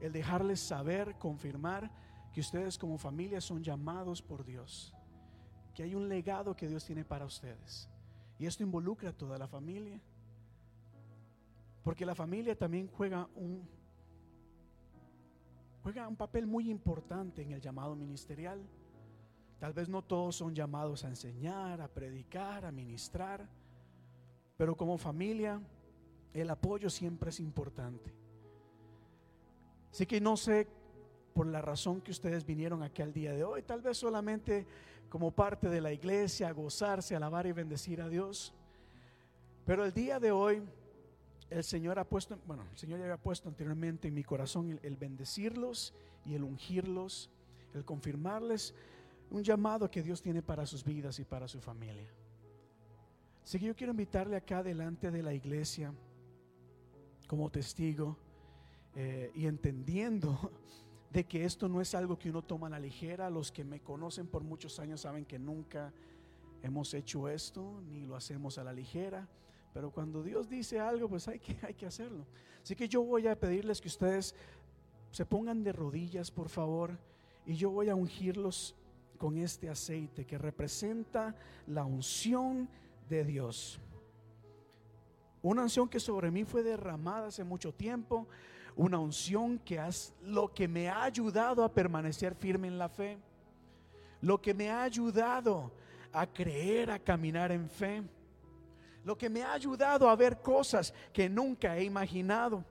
Speaker 4: el dejarles saber, confirmar que ustedes como familia son llamados por Dios, que hay un legado que Dios tiene para ustedes. Y esto involucra a toda la familia. Porque la familia también juega un, juega un papel muy importante en el llamado ministerial. Tal vez no todos son llamados a enseñar, a predicar, a ministrar, pero como familia el apoyo siempre es importante. Así que no sé por la razón que ustedes vinieron aquí al día de hoy, tal vez solamente como parte de la iglesia, a gozarse, alabar y bendecir a Dios. Pero el día de hoy, el Señor ha puesto, bueno, el Señor ya había puesto anteriormente en mi corazón el, bendecirlos y el ungirlos, el confirmarles un llamado que Dios tiene para sus vidas y para su familia. Así que yo quiero invitarle acá delante de la iglesia como testigo eh, y entendiendo de que esto no es algo que uno toma a la ligera. Los que me conocen por muchos años saben que nunca hemos hecho esto, ni lo hacemos a la ligera. Pero cuando Dios dice algo, pues hay que, hay que hacerlo. Así que yo voy a pedirles que ustedes se pongan de rodillas, por favor, y yo voy a ungirlos con este aceite que representa la unción de Dios. Una unción que sobre mí fue derramada hace mucho tiempo, una unción que es lo que me ha ayudado a permanecer firme en la fe, lo que me ha ayudado a creer, a caminar en fe, lo que me ha ayudado a ver cosas que nunca he imaginado,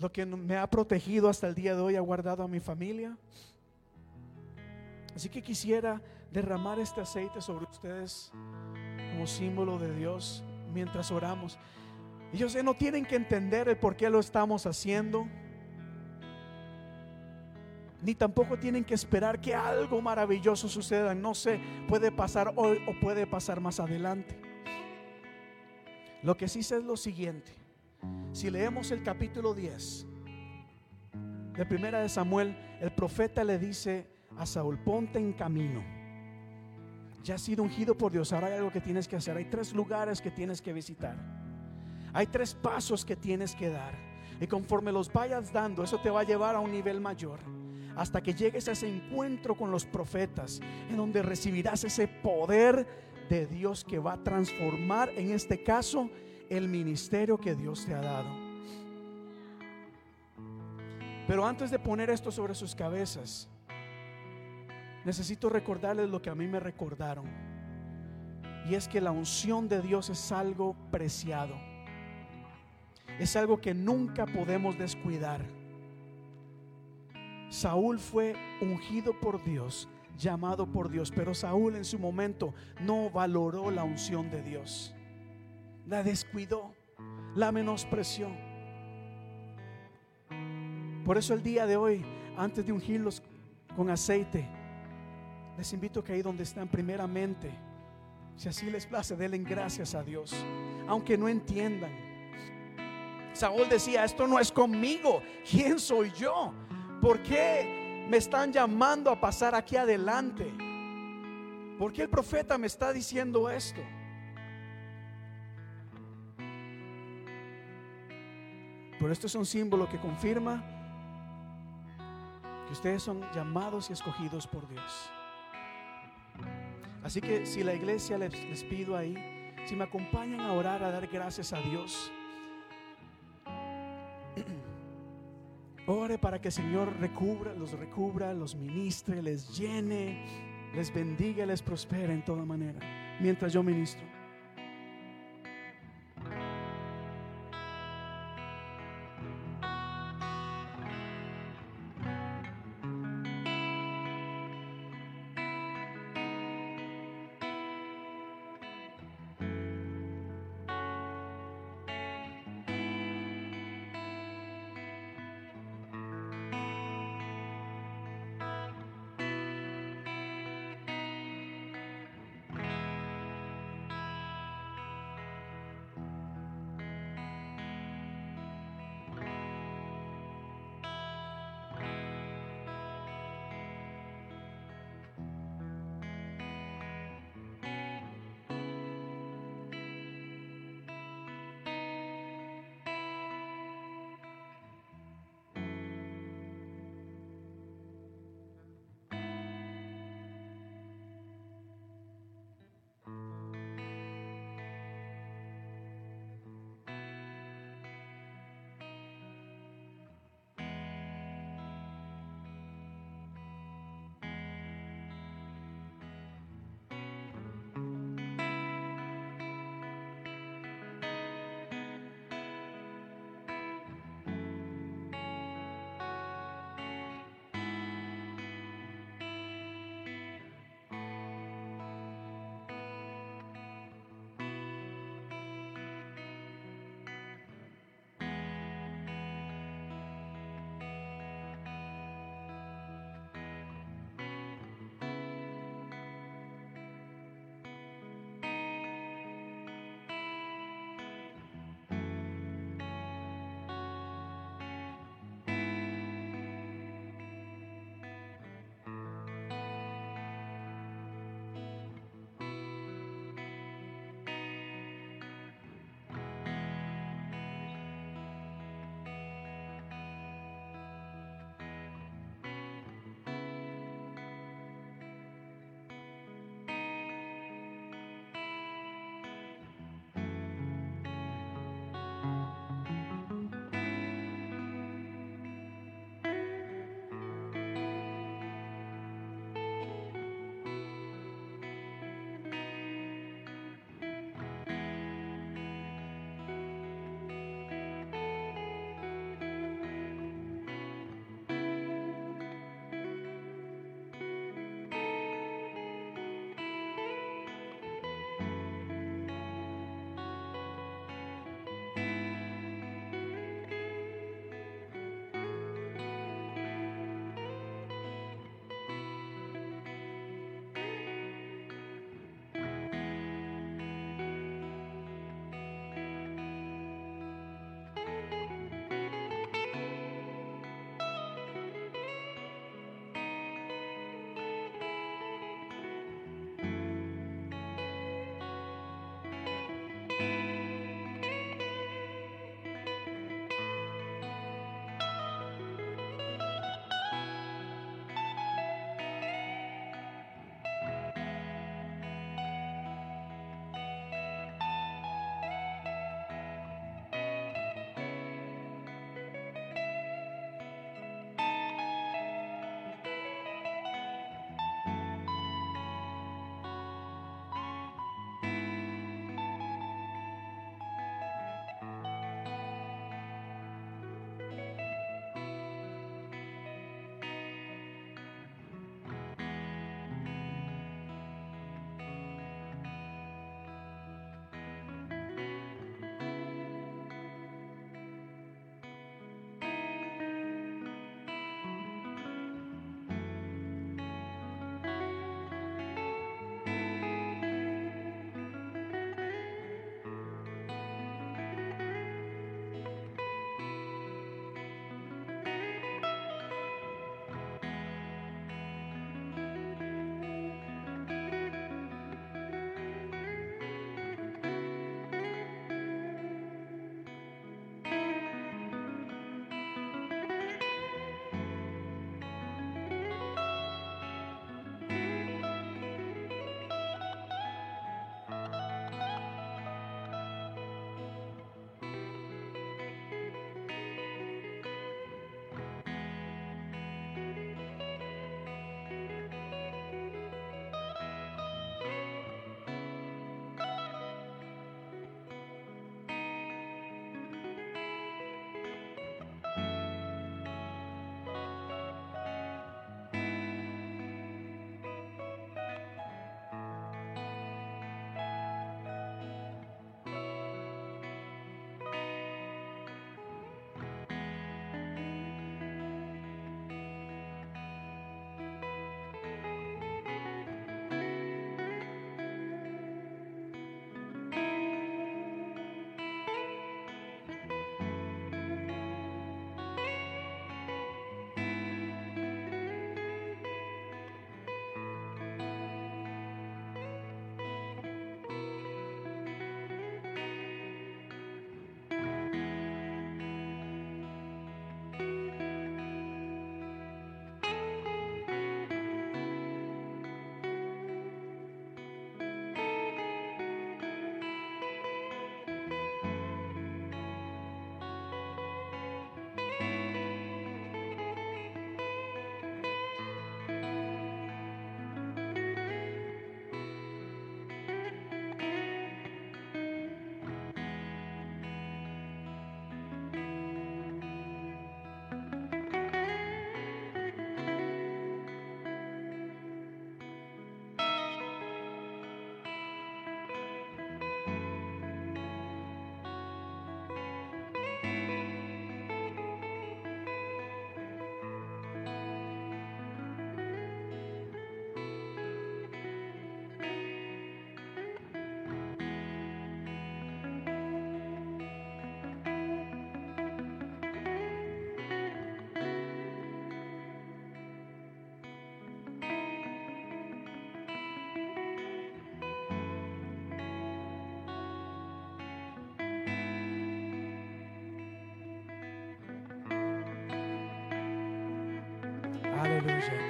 Speaker 4: lo que me ha protegido hasta el día de hoy, ha guardado a mi familia. Así que quisiera derramar este aceite sobre ustedes como símbolo de Dios mientras oramos. Ellos no tienen que entender el por qué lo estamos haciendo. Ni tampoco tienen que esperar que algo maravilloso suceda. No sé, puede pasar hoy o puede pasar más adelante. Lo que sí sé es lo siguiente. Si leemos el capítulo 10 de Primera de Samuel, el profeta le dice a Saúl, ponte en camino. Ya has sido ungido por Dios, ahora hay algo que tienes que hacer. Hay tres lugares que tienes que visitar. Hay tres pasos que tienes que dar. Y conforme los vayas dando, eso te va a llevar a un nivel mayor. Hasta que llegues a ese encuentro con los profetas, en donde recibirás ese poder de Dios que va a transformar, en este caso, el ministerio que Dios te ha dado. Pero antes de poner esto sobre sus cabezas, necesito recordarles lo que a mí me recordaron. Y es que la unción de Dios es algo preciado es algo que nunca podemos descuidar. Saúl fue ungido por Dios llamado por Dios, pero Saúl en su momento no valoró la unción de Dios. La descuidó, la menospreció. Por eso el día de hoy, antes de ungirlos con aceite, les invito que ahí donde están primeramente, si así les place, denle gracias a Dios, aunque no entiendan. Saúl decía, esto no es conmigo, ¿quién soy yo? ¿Por qué me están llamando a pasar aquí adelante? ¿Por qué el profeta me está diciendo esto? Pero esto es un símbolo que confirma que ustedes son llamados y escogidos por Dios. Así que si la iglesia les, pido ahí, si me acompañan a orar, a dar gracias a Dios, ore para que el Señor recubra, los recubra, los ministre, les llene, les bendiga, les prospere en toda manera, mientras yo ministro.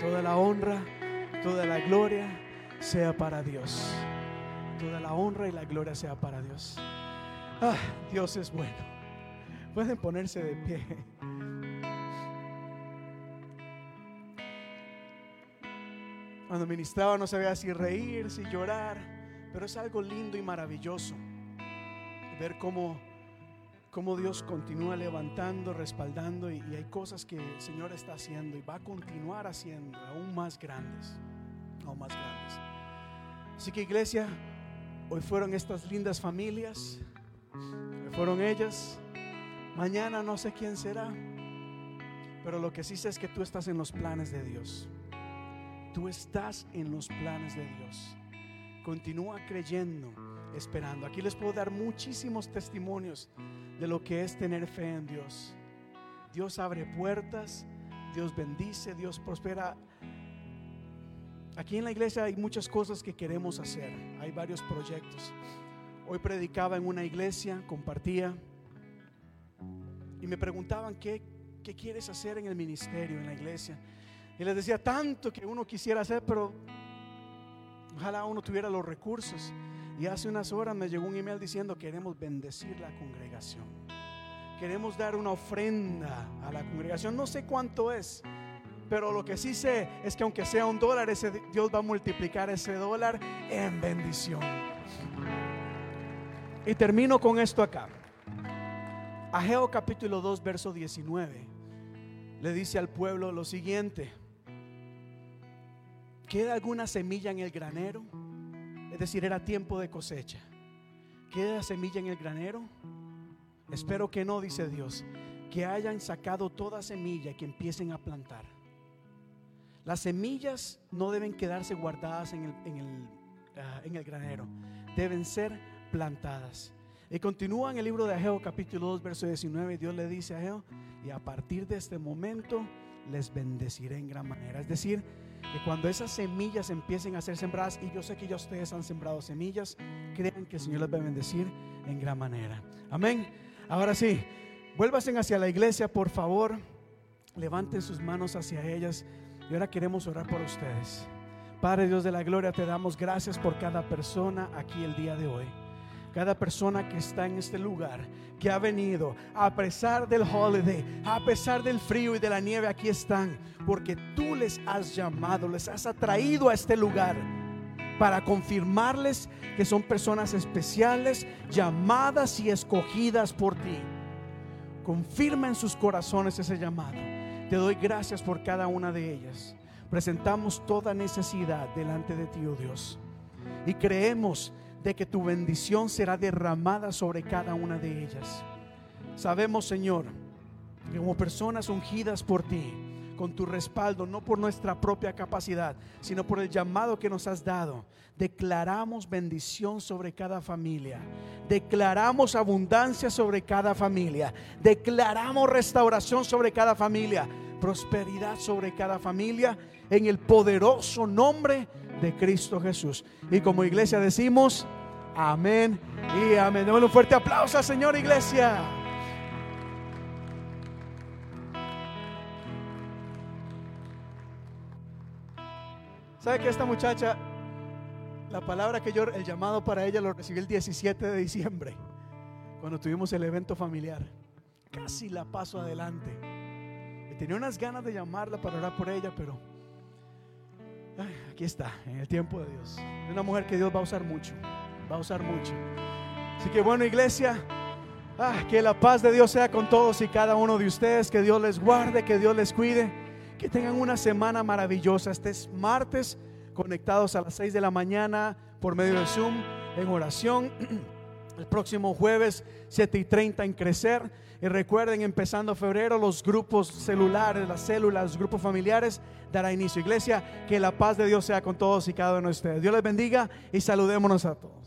Speaker 4: Toda la honra, toda la gloria sea para Dios. Toda la honra y la gloria sea para Dios. Ah, Dios es bueno. Pueden ponerse de pie. Cuando ministraba no sabía si reír, si llorar, pero es algo lindo y maravilloso ver cómo, cómo Dios continúa levantando, respaldando y, y hay cosas que el Señor está haciendo y va a continuar haciendo aún más grandes, aún más grandes. Así que iglesia, hoy fueron estas lindas familias, hoy fueron ellas, mañana no sé quién será, pero lo que sí sé es que tú estás en los planes de Dios. Tú estás en los planes de Dios. Continúa creyendo, esperando. Aquí les puedo dar muchísimos testimonios de lo que es tener fe en Dios. Dios abre puertas, Dios bendice, Dios prospera. Aquí en la iglesia hay muchas cosas que queremos hacer. Hay varios proyectos. Hoy predicaba en una iglesia, compartía y me preguntaban qué, qué quieres hacer en el ministerio, en la iglesia. Y les decía tanto que uno quisiera hacer, pero ojalá uno tuviera los recursos. Y hace unas horas me llegó un email diciendo queremos bendecir la congregación. Queremos dar una ofrenda a la congregación. No sé cuánto es, pero lo que sí sé es que aunque sea un dólar, ese Dios va a multiplicar ese dólar en bendición. Y termino con esto acá. Ageo capítulo 2, verso 19. Le dice al pueblo lo siguiente. ¿Queda alguna semilla en el granero? Es decir, era tiempo de cosecha. ¿Queda semilla en el granero? Espero que no, dice Dios. Que hayan sacado toda semilla y que empiecen a plantar. Las semillas no deben quedarse guardadas uh, en el granero. Deben ser plantadas. Y continúa en el libro de Ageo capítulo 2 verso 19. Dios le dice a Ageo, y a partir de este momento les bendeciré en gran manera. Es decir, que cuando esas semillas empiecen a ser sembradas, y yo sé que ya ustedes han sembrado semillas, crean que el Señor les va a bendecir en gran manera. Amén. Ahora sí, vuélvasen hacia la iglesia, por favor. Levanten sus manos hacia ellas. Y ahora queremos orar por ustedes. Padre Dios de la gloria, te damos gracias por cada persona aquí el día de hoy cada persona que está en este lugar, que ha venido, a pesar del holiday, a pesar del frío y de la nieve, aquí están, porque tú les has llamado, les has atraído a este lugar para confirmarles que son personas especiales, llamadas y escogidas por ti. Confirma en sus corazones ese llamado. Te doy gracias por cada una de ellas. Presentamos toda necesidad delante de ti, oh Dios. Y creemos de que tu bendición será derramada sobre cada una de ellas. Sabemos, Señor, que como personas ungidas por ti, con tu respaldo, no por nuestra propia capacidad, sino por el llamado que nos has dado, declaramos bendición sobre cada familia, declaramos abundancia sobre cada familia, declaramos restauración sobre cada familia, prosperidad sobre cada familia, en el poderoso nombre de Cristo Jesús. Y como iglesia decimos, amén y amén. Démosle un fuerte aplauso Señor, iglesia. ¿Sabe que esta muchacha, la palabra que yo, el llamado para ella lo recibí el 17 de diciembre, cuando tuvimos el evento familiar? Casi la paso adelante. Y tenía unas ganas de llamarla para orar por ella, pero aquí está, en el tiempo de Dios. Es una mujer que Dios va a usar mucho, va a usar mucho. Así que bueno, iglesia, ah, que la paz de Dios sea con todos y cada uno de ustedes, que Dios les guarde, que Dios les cuide. Que tengan una semana maravillosa. Este es martes, conectados a las 6 de la mañana por medio de Zoom en oración. El próximo jueves, 7 y 30 en crecer. Y recuerden, empezando febrero, los grupos celulares, las células, los grupos familiares dará inicio. Iglesia, que la paz de Dios sea con todos y cada uno de ustedes. Dios les bendiga y saludémonos a todos.